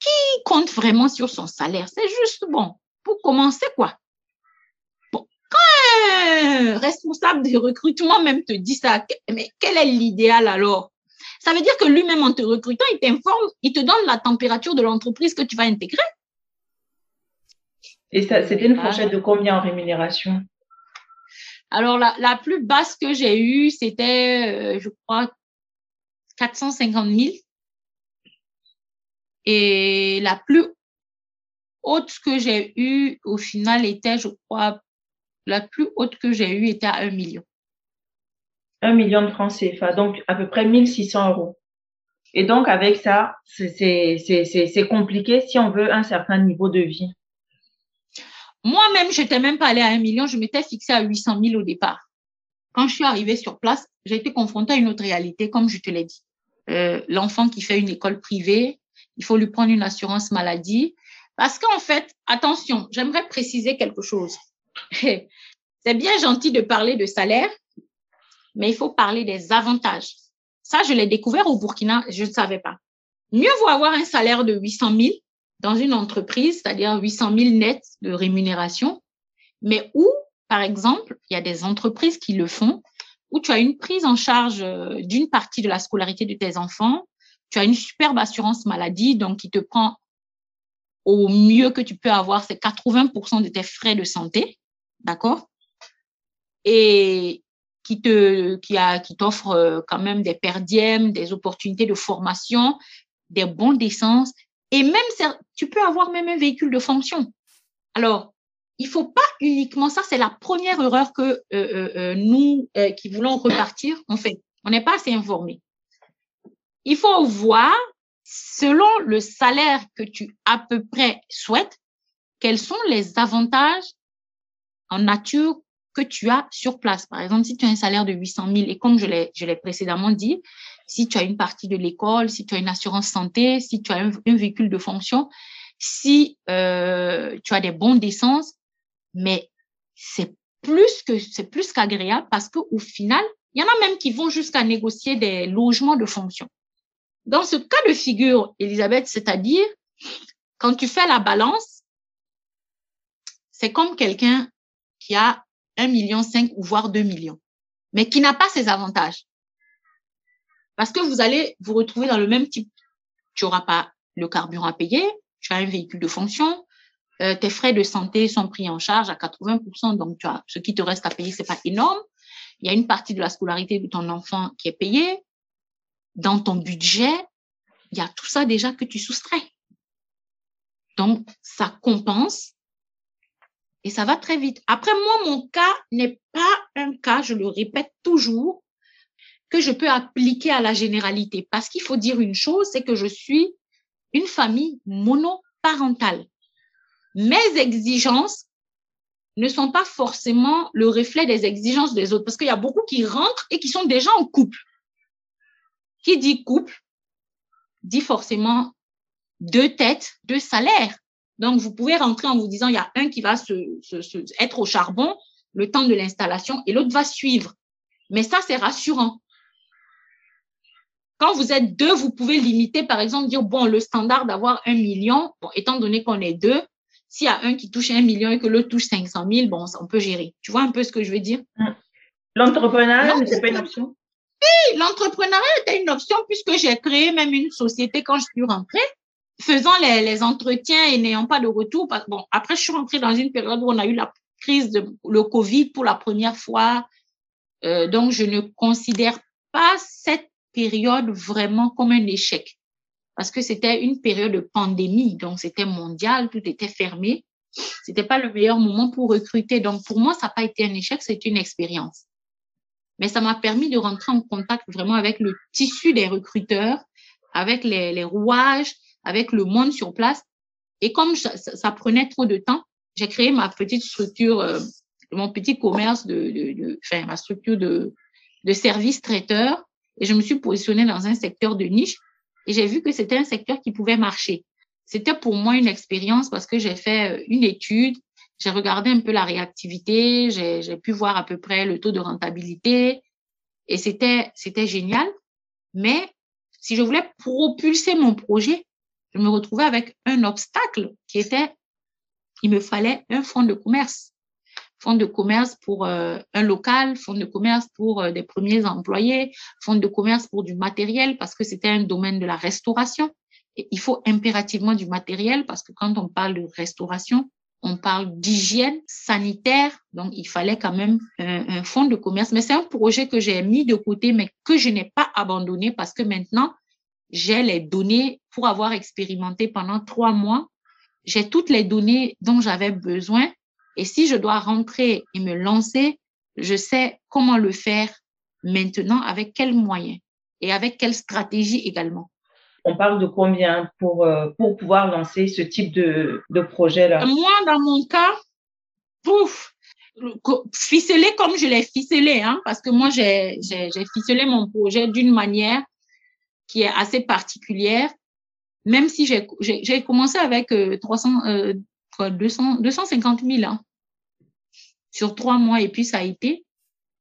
qui compte vraiment sur son salaire? C'est juste bon pour commencer, quoi. Bon, quand un responsable de recrutement même te dit ça, mais quel est l'idéal alors? Ça veut dire que lui-même, en te recrutant, il t'informe, il te donne la température de l'entreprise que tu vas intégrer. Et c'était une fourchette de combien en rémunération? Alors, la, la plus basse que j'ai eue, c'était, euh, je crois, 450 000. Et la plus haute que j'ai eue, au final, était, je crois, la plus haute que j'ai eue était à 1 million. 1 million de francs CFA, donc à peu près 1600 euros. Et donc, avec ça, c'est compliqué si on veut un certain niveau de vie. Moi-même, je n'étais même pas allée à 1 million, je m'étais fixée à 800 000 au départ. Quand je suis arrivée sur place, j'ai été confrontée à une autre réalité, comme je te l'ai dit. Euh, L'enfant qui fait une école privée, il faut lui prendre une assurance maladie. Parce qu'en fait, attention, j'aimerais préciser quelque chose. C'est bien gentil de parler de salaire, mais il faut parler des avantages. Ça, je l'ai découvert au Burkina, je ne savais pas. Mieux vaut avoir un salaire de 800 000 dans une entreprise, c'est-à-dire 800 000 nets de rémunération, mais où, par exemple, il y a des entreprises qui le font, où tu as une prise en charge euh, d'une partie de la scolarité de tes enfants, tu as une superbe assurance maladie, donc qui te prend au mieux que tu peux avoir, c'est 80% de tes frais de santé, d'accord? Et qui te qui a qui t'offre euh, quand même des perdièmes, des opportunités de formation, des bons d'essence et même tu peux avoir même un véhicule de fonction. Alors, il faut pas uniquement ça, c'est la première erreur que euh, euh, nous qui voulons repartir on fait. On n'est pas assez informés. Il faut voir selon le salaire que tu à peu près souhaites, quels sont les avantages en nature que tu as sur place. Par exemple, si tu as un salaire de 800 000 et comme je l'ai, précédemment dit, si tu as une partie de l'école, si tu as une assurance santé, si tu as un, un véhicule de fonction, si euh, tu as des bons d'essence, mais c'est plus que c'est plus qu'agréable parce que au final, il y en a même qui vont jusqu'à négocier des logements de fonction. Dans ce cas de figure, Elisabeth, c'est-à-dire, quand tu fais la balance, c'est comme quelqu'un qui a 1,5 million ou voire 2 millions, mais qui n'a pas ces avantages. Parce que vous allez vous retrouver dans le même type. Tu n'auras pas le carburant à payer, tu as un véhicule de fonction, euh, tes frais de santé sont pris en charge à 80%, donc tu as, ce qui te reste à payer, c'est pas énorme. Il y a une partie de la scolarité de ton enfant qui est payée dans ton budget, il y a tout ça déjà que tu soustrais. Donc, ça compense et ça va très vite. Après, moi, mon cas n'est pas un cas, je le répète toujours, que je peux appliquer à la généralité. Parce qu'il faut dire une chose, c'est que je suis une famille monoparentale. Mes exigences ne sont pas forcément le reflet des exigences des autres, parce qu'il y a beaucoup qui rentrent et qui sont déjà en couple. Qui dit couple dit forcément deux têtes, deux salaires. Donc, vous pouvez rentrer en vous disant, il y a un qui va se, se, être au charbon le temps de l'installation et l'autre va suivre. Mais ça, c'est rassurant. Quand vous êtes deux, vous pouvez limiter, par exemple, dire, bon, le standard d'avoir un million, bon, étant donné qu'on est deux, s'il y a un qui touche un million et que l'autre touche 500 000, bon, on peut gérer. Tu vois un peu ce que je veux dire? Mm. L'entrepreneuriat, c'est pas une option? Oui, l'entrepreneuriat était une option puisque j'ai créé même une société quand je suis rentrée, faisant les, les entretiens et n'ayant pas de retour. Bon, après, je suis rentrée dans une période où on a eu la crise de le Covid pour la première fois. Euh, donc, je ne considère pas cette période vraiment comme un échec parce que c'était une période de pandémie, donc c'était mondial, tout était fermé. C'était pas le meilleur moment pour recruter. Donc pour moi, ça n'a pas été un échec, c'est une expérience. Mais ça m'a permis de rentrer en contact vraiment avec le tissu des recruteurs, avec les, les rouages, avec le monde sur place. Et comme ça, ça, prenait trop de temps, j'ai créé ma petite structure, euh, mon petit commerce de, de, de, enfin ma structure de, de service traiteur, et je me suis positionnée dans un secteur de niche et j'ai vu que c'était un secteur qui pouvait marcher. C'était pour moi une expérience parce que j'ai fait euh, une étude, j'ai regardé un peu la réactivité, j'ai pu voir à peu près le taux de rentabilité et c'était c'était génial. Mais si je voulais propulser mon projet, je me retrouvais avec un obstacle qui était il me fallait un fonds de commerce fonds de commerce pour euh, un local, fonds de commerce pour euh, des premiers employés, fonds de commerce pour du matériel parce que c'était un domaine de la restauration. Il faut impérativement du matériel parce que quand on parle de restauration, on parle d'hygiène sanitaire, donc il fallait quand même un fonds de commerce. Mais c'est un projet que j'ai mis de côté, mais que je n'ai pas abandonné parce que maintenant, j'ai les données pour avoir expérimenté pendant trois mois. J'ai toutes les données dont j'avais besoin et si je dois rentrer et me lancer, je sais comment le faire maintenant, avec quels moyens et avec quelle stratégie également. On parle de combien pour, euh, pour pouvoir lancer ce type de, de projet-là? Moi, dans mon cas, pouf, ficelé comme je l'ai ficelé, hein, parce que moi, j'ai ficelé mon projet d'une manière qui est assez particulière, même si j'ai commencé avec 300, euh, 200, 250 000. Hein sur trois mois et puis ça a été.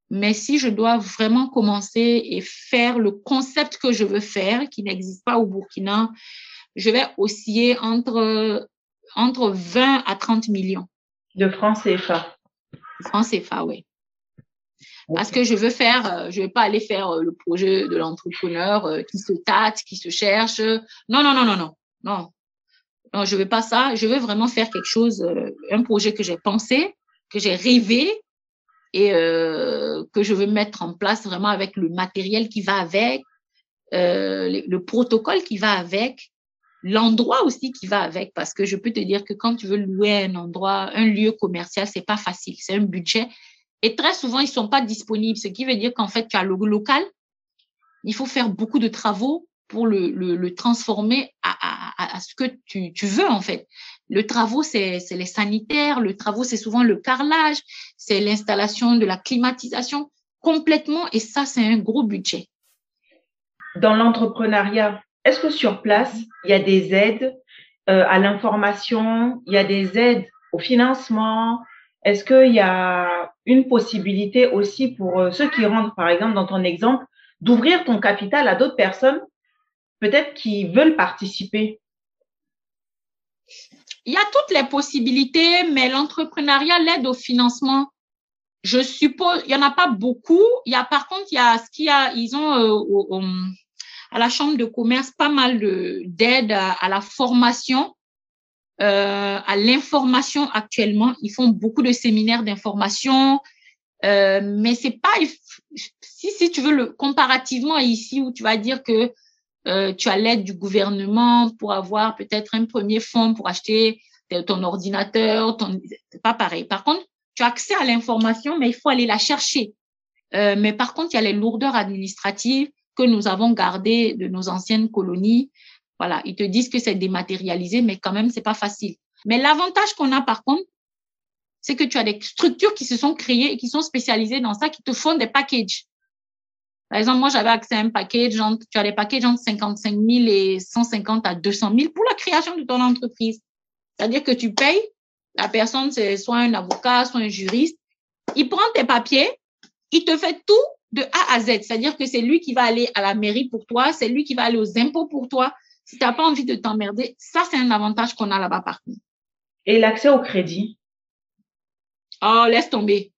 Mais si je dois vraiment commencer et faire le concept que je veux faire, qui n'existe pas au Burkina, je vais osciller entre, entre 20 à 30 millions. De francs CFA. Francs CFA, oui. Parce que je veux faire, euh, je vais pas aller faire euh, le projet de l'entrepreneur euh, qui se tâte, qui se cherche. Non, non, non, non, non, non. Non, je veux pas ça. Je veux vraiment faire quelque chose, un projet que j'ai pensé, que j'ai rêvé et que je veux mettre en place vraiment avec le matériel qui va avec, le, le, protocole qui va avec, l'endroit aussi qui va avec, parce que je peux te dire que quand tu veux louer un endroit, un lieu commercial, c'est pas facile, c'est un budget. Et très souvent, ils sont pas disponibles, ce qui veut dire qu'en fait, tu as le local, il faut faire beaucoup de travaux pour le, transformer à, ce que tu, tu veux, en fait. Le travaux, c'est les sanitaires. Le travaux, c'est souvent le carrelage, c'est l'installation de la climatisation complètement. Et ça, c'est un gros budget. Dans l'entrepreneuriat, est-ce que sur place, il y a des aides euh, à l'information, il y a des aides au financement? Est-ce qu'il y a une possibilité aussi pour euh, ceux qui rentrent, par exemple, dans ton exemple, d'ouvrir ton capital à d'autres personnes, peut-être qui veulent participer. Il y a toutes les possibilités, mais l'entrepreneuriat, l'aide au financement, je suppose, il y en a pas beaucoup. Il y a, par contre, il y a ce ils ont euh, à la chambre de commerce pas mal de d'aide à, la formation, euh, à l'information actuellement. Ils font beaucoup de séminaires d'information, euh, mais c'est pas si si tu veux le comparativement ici où tu vas dire que euh, tu as l'aide du gouvernement pour avoir peut-être un premier fonds pour acheter ton ordinateur. Ton... C'est pas pareil. Par contre, tu as accès à l'information, mais il faut aller la chercher. Euh, mais par contre, il y a les lourdeurs administratives que nous avons gardées de nos anciennes colonies. Voilà, ils te disent que c'est dématérialisé, mais quand même, c'est pas facile. Mais l'avantage qu'on a par contre, c'est que tu as des structures qui se sont créées et qui sont spécialisées dans ça, qui te font des packages. Par exemple, moi, j'avais accès à un package, tu as des packages entre 55 000 et 150 à 200 000 pour la création de ton entreprise. C'est-à-dire que tu payes, la personne, c'est soit un avocat, soit un juriste, il prend tes papiers, il te fait tout de A à Z. C'est-à-dire que c'est lui qui va aller à la mairie pour toi, c'est lui qui va aller aux impôts pour toi. Si tu n'as pas envie de t'emmerder, ça, c'est un avantage qu'on a là-bas par contre. Et l'accès au crédit? Oh, laisse tomber.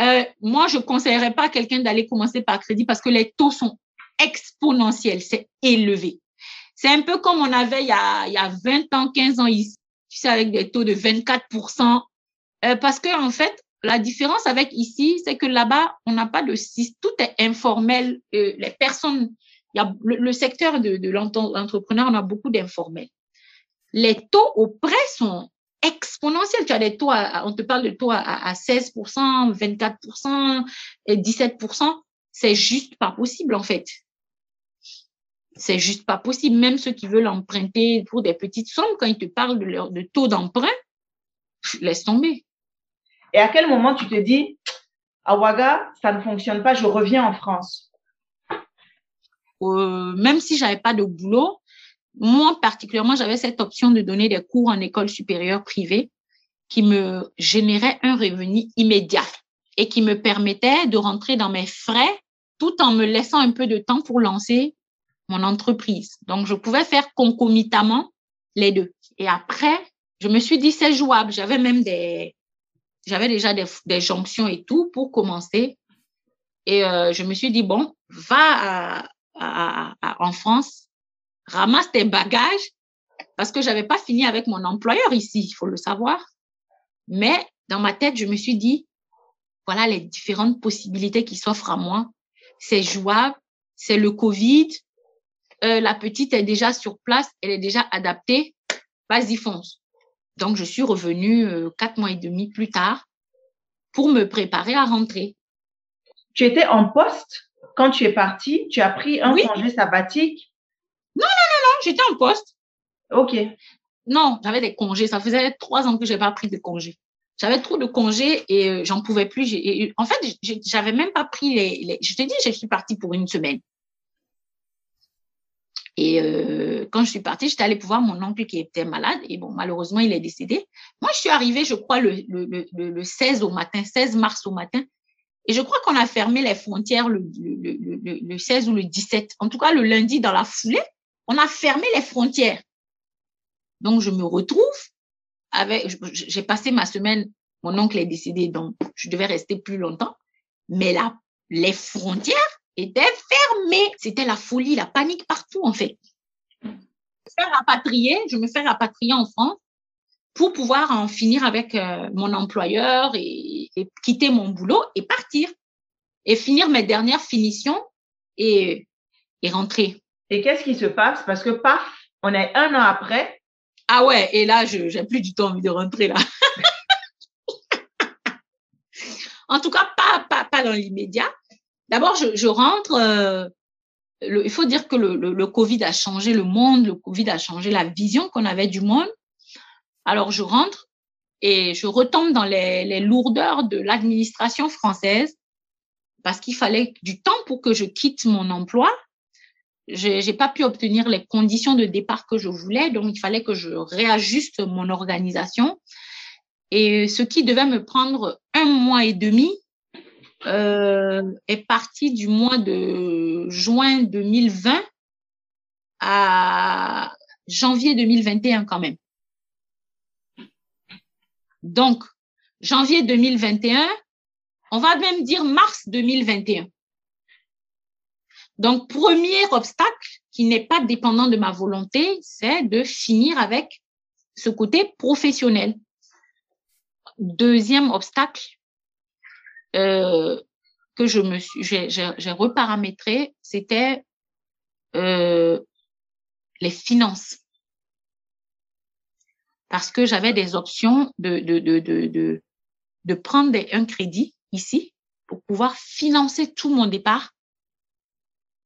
Euh, moi, je conseillerais pas à quelqu'un d'aller commencer par crédit parce que les taux sont exponentiels, c'est élevé. C'est un peu comme on avait il y, a, il y a 20 ans, 15 ans ici, tu sais, avec des taux de 24%. Euh, parce que, en fait, la différence avec ici, c'est que là-bas, on n'a pas de tout est informel. Euh, les personnes, le, secteur de, l'entrepreneur, on a beaucoup d'informels. Les taux au prêt sont exponentiel. Tu as des taux, on te parle de taux à, 16%, 24% et 17%. C'est juste pas possible, en fait. C'est juste pas possible. Même ceux qui veulent emprunter pour des petites sommes, quand ils te parlent de, de taux d'emprunt, laisse tomber. Et à quel moment tu te dis, à Ouaga, ça ne fonctionne pas, je reviens en France? Euh, même si j'avais pas de boulot, moi, particulièrement, j'avais cette option de donner des cours en école supérieure privée qui me générait un revenu immédiat et qui me permettait de rentrer dans mes frais tout en me laissant un peu de temps pour lancer mon entreprise. Donc, je pouvais faire concomitamment les deux. Et après, je me suis dit, c'est jouable. J'avais même des, j'avais déjà des, jonctions et tout pour commencer. Et euh, je me suis dit, bon, va en France, ramasse tes bagages parce que j'avais pas fini avec mon employeur ici, il faut le savoir. Mais dans ma tête, je me suis dit, voilà les différentes possibilités qui s'offrent à moi. C'est jouable, c'est le Covid, euh, la petite est déjà sur place, elle est déjà adaptée, vas-y fonce. Donc je suis revenue euh, quatre mois et demi plus tard pour me préparer à rentrer. Tu étais en poste? Quand tu es partie, tu as pris un congé sabbatique? Non, non, non, non, j'étais en poste. OK. Non, j'avais des congés. Ça faisait trois ans que je n'avais pas pris de congés. J'avais trop de congés et euh, j'en pouvais plus. Et, en fait, j'avais même pas pris les, les, Je te dis, je suis partie pour une semaine. Et euh, quand je suis partie, j'étais allée voir mon oncle qui était malade. Et bon, malheureusement, il est décédé. Moi, je suis arrivée, je crois, le, le, le, le 16 au matin, 16 mars au matin. Et je crois qu'on a fermé les frontières le, le, le, le 16 ou le 17. En tout cas, le lundi dans la foulée on a fermé les frontières. Donc, je me retrouve avec, j'ai passé ma semaine, mon oncle est décédé, donc je devais rester plus longtemps. Mais là, les frontières étaient fermées. C'était la folie, la panique partout, en fait. Je me fais rapatrier, je me fais rapatrier en France pour pouvoir en finir avec euh, mon employeur et, et, quitter mon boulot et partir et finir mes dernières finitions et, et rentrer. Et qu'est-ce qui se passe? Parce que paf, on est un an après. Ah ouais, et là, je j'ai plus du tout envie de rentrer là. en tout cas, pas, pas, pas dans l'immédiat. D'abord, je, je rentre. Euh, le, il faut dire que le, le, le, Covid a changé le monde, le Covid a changé la vision qu'on avait du monde. Alors, je rentre et je retombe dans les, lourdeurs de l'administration française parce qu'il fallait du temps pour que je quitte mon emploi je n'ai pas pu obtenir les conditions de départ que je voulais, donc il fallait que je réajuste mon organisation. Et ce qui devait me prendre un mois et demi euh, est parti du mois de juin 2020 à janvier 2021 quand même. Donc, janvier 2021, on va même dire mars 2021. Donc, premier obstacle qui n'est pas dépendant de ma volonté, c'est de finir avec ce côté professionnel. Deuxième obstacle euh, que je me j'ai reparamétré, c'était euh, les finances. Parce que j'avais des options de, de, de, de, de, prendre un crédit ici pour pouvoir financer tout mon départ.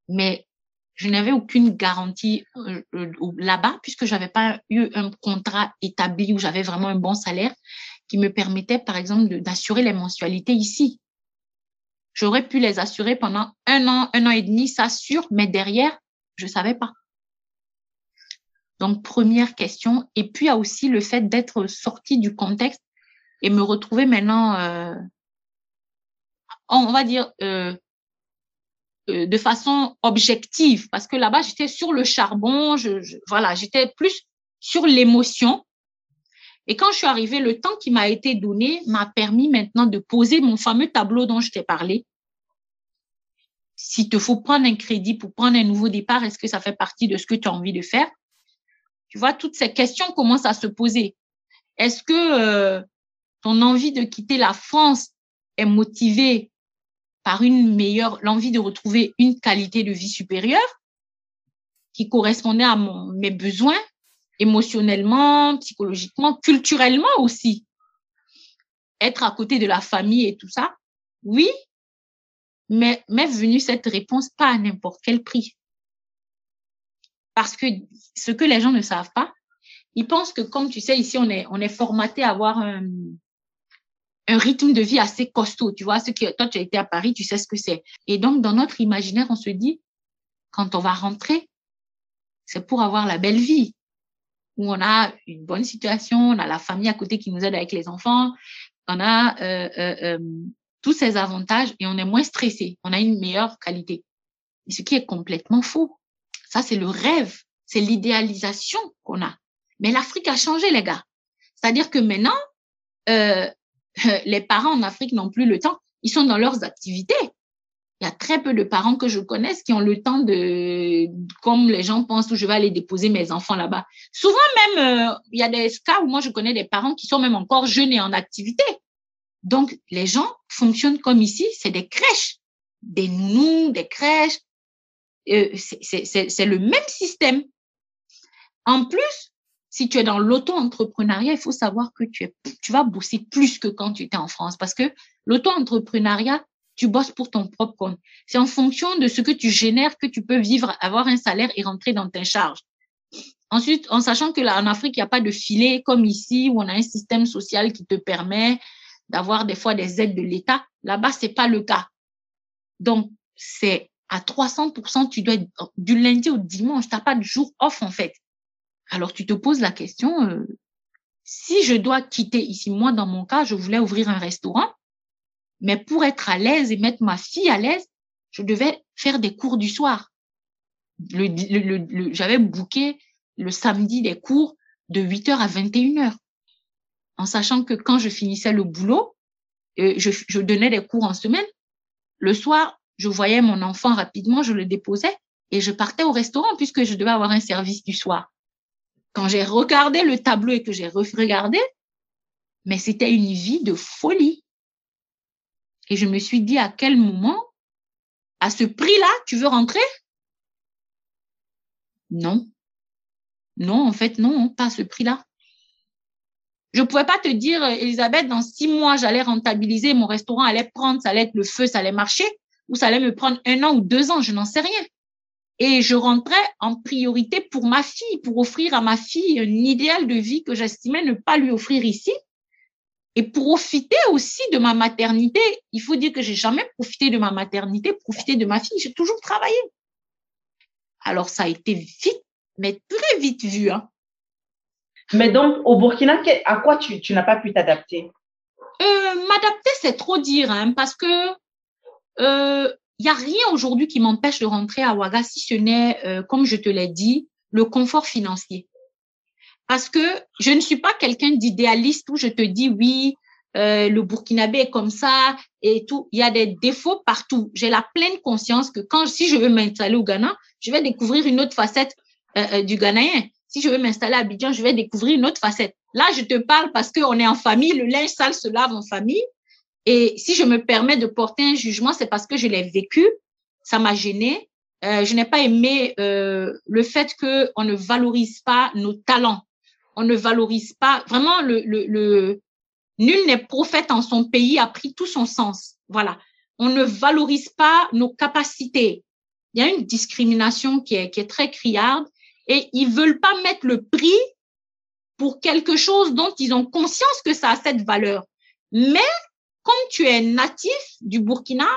Mais je n'avais aucune garantie euh, euh, là-bas puisque j'avais pas eu un contrat établi où j'avais vraiment un bon salaire qui me permettait, par exemple, d'assurer les mensualités ici. J'aurais pu les assurer pendant un an, un an et demi, ça sûr, mais derrière, je savais pas. Donc, première question. Et puis, il y a aussi le fait d'être sorti du contexte et me retrouver maintenant, euh, on va dire, euh, euh, de façon objective. Parce que là-bas, j'étais sur le charbon, voilà, j'étais plus sur l'émotion. Et quand je suis arrivée, le temps qui m'a été donné m'a permis maintenant de poser mon fameux tableau dont je t'ai parlé. S'il te faut prendre un crédit pour prendre un nouveau départ, est-ce que ça fait partie de ce que tu as envie de faire? Tu vois, toutes ces questions commencent à se poser. Est-ce que euh, ton envie de quitter la France est motivée par une meilleure, l'envie de retrouver une qualité de vie supérieure qui correspondait à mes besoins émotionnellement, psychologiquement, culturellement aussi? Être à côté de la famille et tout ça, oui, mais m'est venue cette réponse pas à n'importe quel prix. Parce que ce que les gens ne savent pas, ils pensent que comme tu sais, ici, on est, on est formaté à avoir un, un rythme de vie assez costaud. Tu vois, ce que toi, tu as été à Paris, tu sais ce que c'est. Et donc, dans notre imaginaire, on se dit, quand on va rentrer, c'est pour avoir la belle vie, où on a une bonne situation, on a la famille à côté qui nous aide avec les enfants, on a euh, euh, euh, tous ces avantages et on est moins stressé, on a une meilleure qualité. ce qui est complètement faux. Ça, c'est le rêve, c'est l'idéalisation qu'on a. Mais l'Afrique a changé, les gars. C'est-à-dire que maintenant, euh, les parents en Afrique n'ont plus le temps. Ils sont dans leurs activités. Il y a très peu de parents que je connaisse qui ont le temps de, comme les gens pensent, où je vais aller déposer mes enfants là-bas. Souvent même, euh, il y a des cas où moi je connais des parents qui sont même encore jeunes et en activité. Donc les gens fonctionnent comme ici, c'est des crèches, des nounous, des crèches. Euh, c'est le même système. En plus, si tu es dans l'auto-entrepreneuriat, il faut savoir que tu, es, tu vas bosser plus que quand tu étais en France parce que l'auto-entrepreneuriat, tu bosses pour ton propre compte. C'est en fonction de ce que tu génères que tu peux vivre, avoir un salaire et rentrer dans tes charges. Ensuite, en sachant que là, en Afrique, il n'y a pas de filet comme ici où on a un système social qui te permet d'avoir des fois des aides de l'État. Là-bas, c'est pas le cas. Donc, c'est à 300%, tu dois être du lundi au dimanche. Tu n'as pas de jour off, en fait. Alors tu te poses la question, euh, si je dois quitter ici, moi dans mon cas, je voulais ouvrir un restaurant, mais pour être à l'aise et mettre ma fille à l'aise, je devais faire des cours du soir. Le, J'avais booké le samedi des cours de 8h à 21h, en sachant que quand je finissais le boulot, euh, je, je donnais des cours en semaine. Le soir, je voyais mon enfant rapidement, je le déposais et je partais au restaurant puisque je devais avoir un service du soir quand j'ai regardé le tableau et que j'ai regardé, mais c'était une vie de folie. Et je me suis dit à quel moment, à ce prix-là, tu veux rentrer? Non. Non, en fait, non, pas à ce prix-là. Je ne pouvais pas te dire, Elisabeth, dans six mois, j'allais rentabiliser, mon restaurant allait prendre, ça allait être le feu, ça allait marcher, ou ça allait me prendre un an ou deux ans, je n'en sais rien. Et je rentrais en priorité pour ma fille, pour offrir à ma fille un idéal de vie que j'estimais ne pas lui offrir ici. Et pour profiter aussi de ma maternité, il faut dire que j'ai jamais profité de ma maternité, profité de ma fille. J'ai toujours travaillé. Alors ça a été vite, mais très vite vu. Hein. Mais donc, au Burkina, à quoi tu, tu n'as pas pu t'adapter? Euh, M'adapter, c'est trop dire, hein, parce que euh, n'y a rien aujourd'hui qui m'empêche de rentrer à Ouaga si ce n'est, euh, comme je te l'ai dit, le confort financier. Parce que je ne suis pas quelqu'un d'idéaliste où je te dis oui, euh, le Burkinabé est comme ça et tout. Il y a des défauts partout. J'ai la pleine conscience que quand, si je veux m'installer au Ghana, je vais découvrir une autre facette euh, du Ghanéen. Si je veux m'installer à Abidjan, je vais découvrir une autre facette. Là, je te parle parce qu'on est en famille, le linge sale se lave en famille. Et si je me permets de porter un jugement, c'est parce que je l'ai vécu, ça m'a gêné Euh, je n'ai pas aimé euh, le fait que on ne valorise pas nos talents. On ne valorise pas vraiment le, le, le nul n'est prophète en son pays a pris tout son sens. Voilà. On ne valorise pas nos capacités. Il y a une discrimination qui est, qui est très criarde et ils veulent pas mettre le prix pour quelque chose dont ils ont conscience que ça a cette valeur. Mais comme tu es natif du Burkina,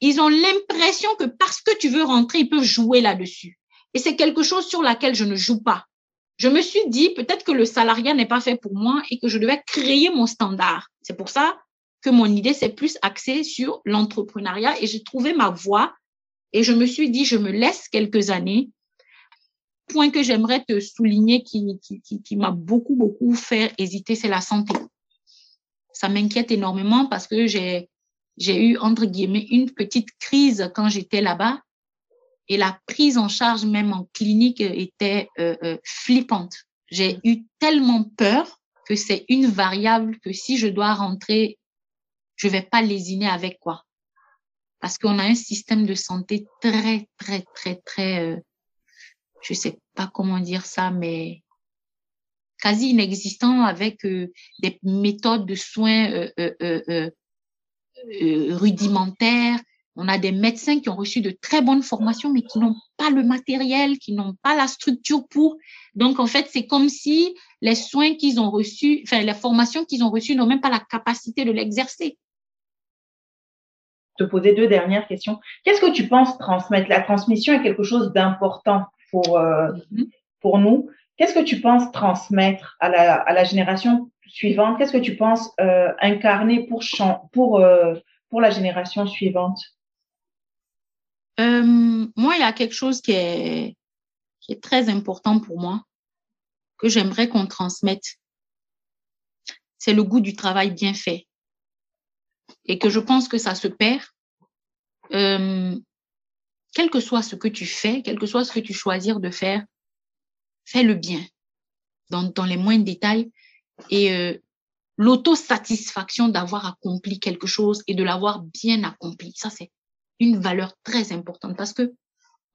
ils ont l'impression que parce que tu veux rentrer, ils peuvent jouer là-dessus. Et c'est quelque chose sur laquelle je ne joue pas. Je me suis dit peut-être que le salariat n'est pas fait pour moi et que je devais créer mon standard. C'est pour ça que mon idée s'est plus axée sur l'entrepreneuriat et j'ai trouvé ma voie et je me suis dit je me laisse quelques années. Point que j'aimerais te souligner qui, qui, qui, qui m'a beaucoup, beaucoup fait hésiter, c'est la santé. Ça m'inquiète énormément parce que j'ai eu, entre guillemets, une petite crise quand j'étais là-bas. Et la prise en charge, même en clinique, était euh, euh, flippante. J'ai eu tellement peur que c'est une variable que si je dois rentrer, je vais pas lésiner avec quoi. Parce qu'on a un système de santé très, très, très, très, euh, je sais pas comment dire ça, mais quasi inexistant avec euh, des méthodes de soins euh, euh, rudimentaires. On a des médecins qui ont reçu de très bonnes formations, mais qui n'ont pas le matériel, qui n'ont pas la structure pour. Donc, en fait, c'est comme si les soins qu'ils ont reçus, enfin, les formations qu'ils ont reçues n'ont même pas la capacité de l'exercer. Te poser deux dernières questions. Qu'est-ce que tu penses transmettre? La transmission est quelque chose d'important pour, euh, Mhm. pour nous. Qu'est-ce que tu penses transmettre à la, à la génération suivante? Qu'est-ce que tu penses euh, incarner pour, pour, euh, pour la génération suivante? Euh, moi, il y a quelque chose qui est, qui est très important pour moi, que j'aimerais qu'on transmette. C'est le goût du travail bien fait. Et que je pense que ça se perd. Quel que soit ce que tu fais, quel que soit ce que tu choisir de faire, fais le bien dans, les moindres détails. Et euh, l'autosatisfaction d'avoir accompli quelque chose et de l'avoir bien accompli, ça c'est une valeur très importante parce que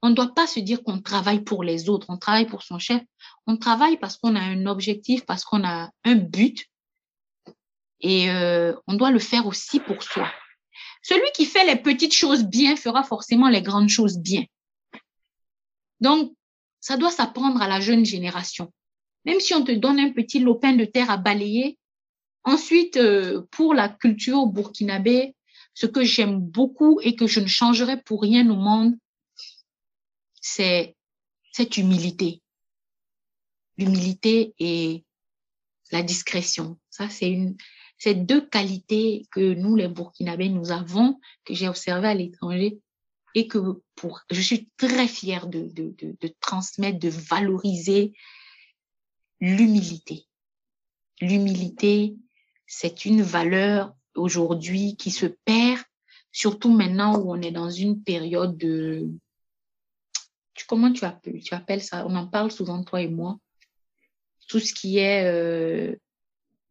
on ne doit pas se dire qu'on travaille pour les autres, on travaille pour son chef, on travaille parce qu'on a un objectif, parce qu'on a un but et euh, on doit le faire aussi pour soi. Celui qui fait les petites choses bien fera forcément les grandes choses bien. Donc, ça doit s'apprendre à la jeune génération. Même si on te donne un petit lopin de terre à balayer, ensuite, euh, pour la culture burkinabé, ce que j'aime beaucoup et que je ne changerai pour rien au monde, c'est cette humilité. L'humilité et la discrétion. Ça, c'est une, c'est deux qualités que nous, les Burkinabés, nous avons, que j'ai observé à l'étranger et que pour, je suis très fière de, de, de, de transmettre, de valoriser l'humilité. L'humilité, c'est une valeur aujourd'hui qui se perd, surtout maintenant où on est dans une période de, comment tu appelles, tu appelles ça, on en parle souvent toi et moi, tout ce qui est euh,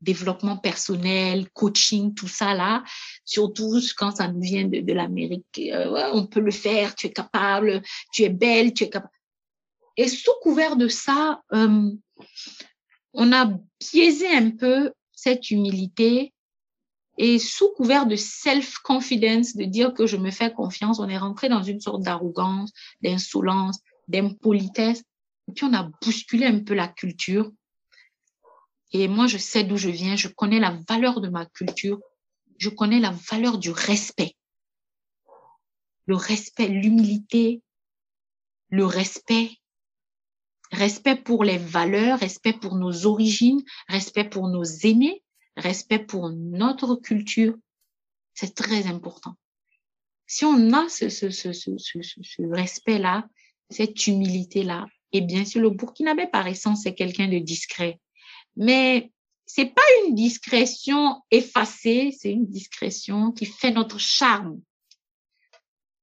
développement personnel, coaching, tout ça là, surtout quand ça nous vient de, l'Amérique, euh, on peut le faire, tu es capable, tu es belle, tu es capable. Et sous couvert de ça, euh, on a biaisé un peu cette humilité et sous couvert de self-confidence, de dire que je me fais confiance, on est rentré dans une sorte d'arrogance, d'insolence, d'impolitesse. Et puis on a bousculé un peu la culture. Et moi, je sais d'où je viens, je connais la valeur de ma culture, je connais la valeur du respect. Le respect, l'humilité, le respect. Respect pour les valeurs, respect pour nos origines, respect pour nos aînés, respect pour notre culture. C'est très important. Si on a ce, respect-là, cette humilité-là, et bien sûr, le Burkinabé, par essence, c'est quelqu'un de discret. Mais c'est pas une discrétion effacée, c'est une discrétion qui fait notre charme.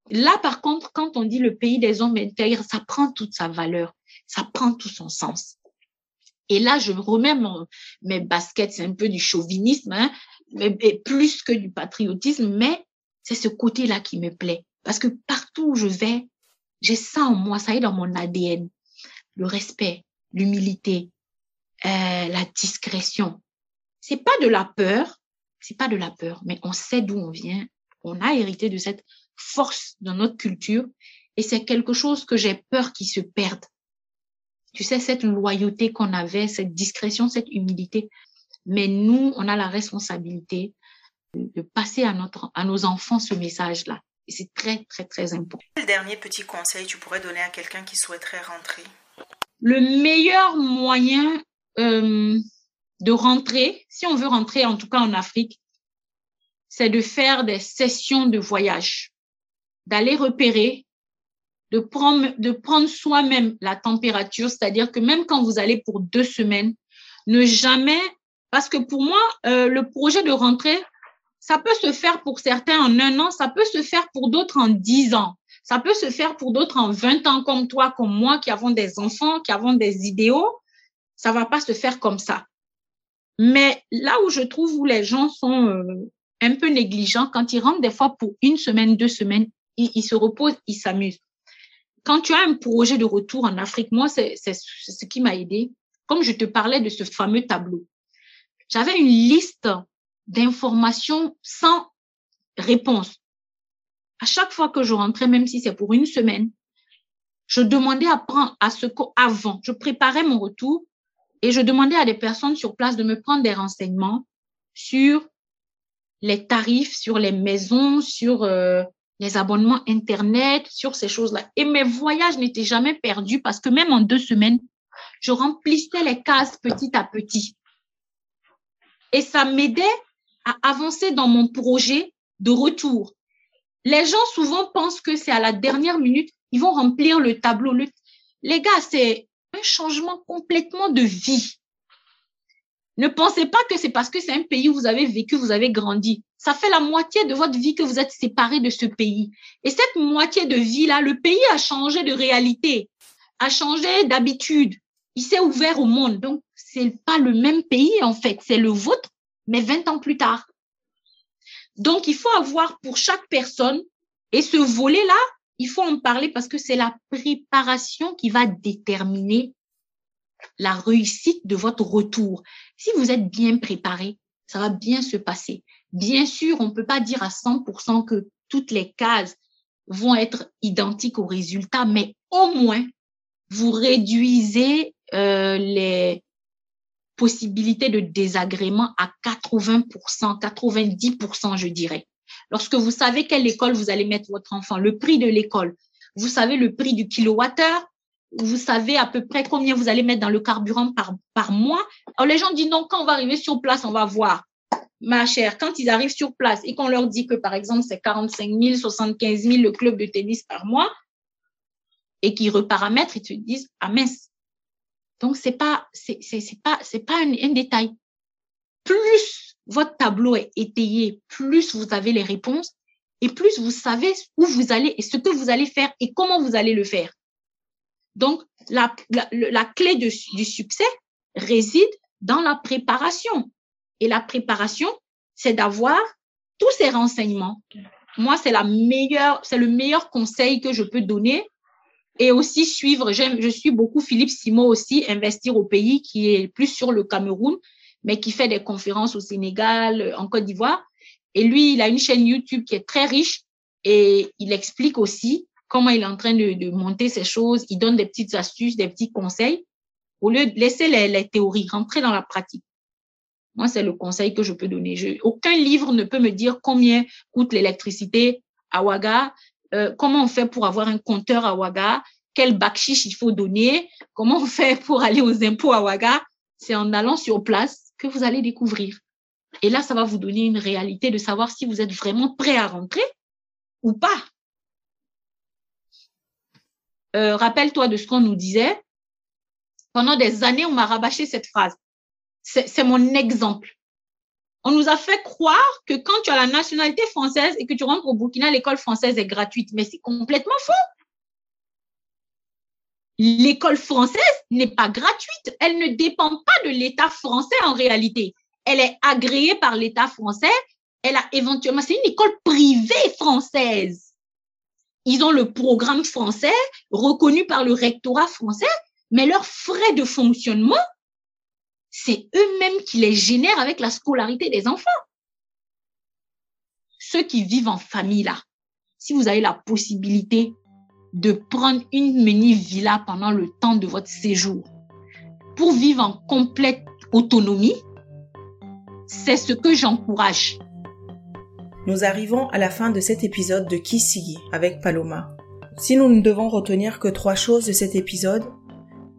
Là, par contre, quand on dit le pays des hommes intègres, ça prend toute sa valeur, ça prend tout son sens. Et là, je remets mes baskets, c'est un peu du chauvinisme, hein, mais plus que du patriotisme, mais c'est ce côté-là qui me plaît. Parce que partout où je vais, J'ai ça en moi, ça est dans mon ADN. Le respect, l'humilité, euh, la discrétion. C'est pas de la peur, c'est pas de la peur, mais on sait d'où on vient. On a hérité de cette force dans notre culture et c'est quelque chose que j'ai peur qu'il se perde. Tu sais, cette loyauté qu'on avait, cette discrétion, cette humilité. Mais nous, on a la responsabilité de passer à, notre, à nos enfants ce message-là. Et c'est très, très, très important. Quel dernier petit conseil tu pourrais donner à quelqu'un qui souhaiterait rentrer? Le meilleur moyen euh, de rentrer, si on veut rentrer en tout cas en Afrique, c'est de faire des sessions de voyage, d'aller repérer, de prendre, de prendre soi-même la température, c'est-à-dire que même quand vous allez pour deux semaines, ne jamais, parce que pour moi, euh, le projet de rentrer, ça peut se faire pour certains en un an, ça peut se faire pour d'autres en dix ans, ça peut se faire pour d'autres en vingt ans, comme toi, comme moi, qui avons des enfants, qui avons des idéaux. Ça va pas se faire comme ça. Mais là où je trouve où les gens sont euh, un peu négligents, quand ils rentrent des fois pour une semaine, deux semaines, ils, ils se reposent, ils s'amusent. Quand tu as un projet de retour en Afrique, moi, c'est ce qui m'a aidé. Comme je te parlais de ce fameux tableau, j'avais une liste d'informations sans réponse. À chaque fois que je rentrais, même si c'est pour une semaine, je demandais à prendre à ce qu'avant, je préparais mon retour et je demandais à des personnes sur place de me prendre des renseignements sur les tarifs, sur les maisons, sur euh, les abonnements Internet, sur ces choses-là. Et mes voyages n'étaient jamais perdus parce que même en deux semaines, je remplissais les cases petit à petit. Et ça m'aidait à avancer dans mon projet de retour. Les gens souvent pensent que c'est à la dernière minute, ils vont remplir le tableau. Les gars, c'est un changement complètement de vie. Ne pensez pas que c'est parce que c'est un pays où vous avez vécu, vous avez grandi. Ça fait la moitié de votre vie que vous êtes séparé de ce pays. Et cette moitié de vie-là, le pays a changé de réalité, a changé d'habitude. Il s'est ouvert au monde. Donc, c'est pas le même pays, en fait. C'est le vôtre, mais 20 ans plus tard. Donc, il faut avoir pour chaque personne, et ce volet-là, il faut en parler parce que c'est la préparation qui va déterminer la réussite de votre retour. Si vous êtes bien préparé, ça va bien se passer. Bien sûr, on ne peut pas dire à 100% que toutes les cases vont être identiques au résultat, mais au moins, vous réduisez euh, les possibilités de désagrément à 80%, 90%, je dirais. Lorsque vous savez quelle école vous allez mettre votre enfant, le prix de l'école, vous savez le prix du kilowattheure, vous savez à peu près combien vous allez mettre dans le carburant par, par mois. Alors les gens disent non, quand on va arriver sur place, on va voir. Ma chère, quand ils arrivent sur place et qu'on leur dit que par exemple c'est 45 000, 75 000 le club de tennis par mois et qu'ils reparamètrent, ils te disent ah mince. Donc c'est pas c'est c'est pas c'est pas un, un détail. Plus votre tableau est étayé, plus vous avez les réponses et plus vous savez où vous allez et ce que vous allez faire et comment vous allez le faire. Donc, la, la, clé du succès réside dans la préparation. Et la préparation, c'est d'avoir tous ces renseignements. Moi, c'est la meilleure, c'est le meilleur conseil que je peux donner. Et aussi suivre, je suis beaucoup Philippe Simo aussi, investir au pays, qui est plus sur le Cameroun, mais qui fait des conférences au Sénégal, en Côte d'Ivoire. Et lui, il a une chaîne YouTube qui est très riche et il explique aussi comment il est en train de, de, monter ces choses. Il donne des petites astuces, des petits conseils, au lieu de laisser les, les théories, rentrer dans la pratique. Moi, c'est le conseil que je peux donner. Je, aucun livre ne peut me dire combien coûte l'électricité à Ouaga, euh, comment on fait pour avoir un compteur à Ouaga, quel bakchiche il faut donner, comment on fait pour aller aux impôts à Ouaga. C'est en allant sur place que vous allez découvrir. Et là, ça va vous donner une réalité de savoir si vous êtes vraiment prêt à rentrer ou pas. Euh, rappelle-toi de ce qu'on nous disait. Pendant des années, on m'a rabâché cette phrase. C'est mon exemple. On nous a fait croire que quand tu as la nationalité française et que tu rentres au Burkina, l'école française est gratuite. Mais c'est complètement faux. L'école française n'est pas gratuite. Elle ne dépend pas de l'État français en réalité. Elle est agréée par l'État français. Elle a éventuellement, c'est une école privée française. ils ont le programme français reconnu par le rectorat français, mais leurs frais de fonctionnement, c'est eux-mêmes qui les génèrent avec la scolarité des enfants. Ceux qui vivent en famille là, si vous avez la possibilité de prendre une mini villa pendant le temps de votre séjour pour vivre en complète autonomie, c'est ce que j'encourage. Nous arrivons à la fin de cet épisode de Kisigi avec Paloma. Si nous ne devons retenir que trois choses de cet épisode,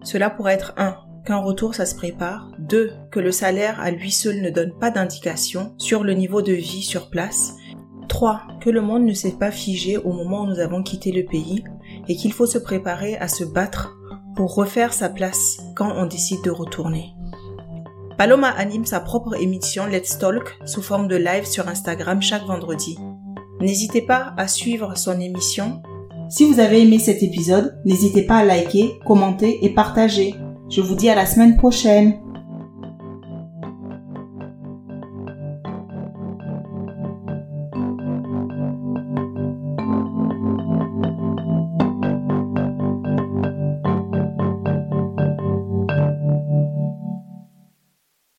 cela pourrait être 1. Qu'un retour ça se prépare. 2. Que le salaire à lui seul ne donne pas d'indication sur le niveau de vie sur place. 3. Que le monde ne s'est pas figé au moment où nous avons quitté le pays et qu'il faut se préparer à se battre pour refaire sa place quand on décide de retourner. Paloma anime sa propre émission Let's Talk sous forme de live sur Instagram chaque vendredi. N'hésitez pas à suivre son émission. Si vous avez aimé cet épisode, n'hésitez pas à liker, commenter et partager. Je vous dis à la semaine prochaine.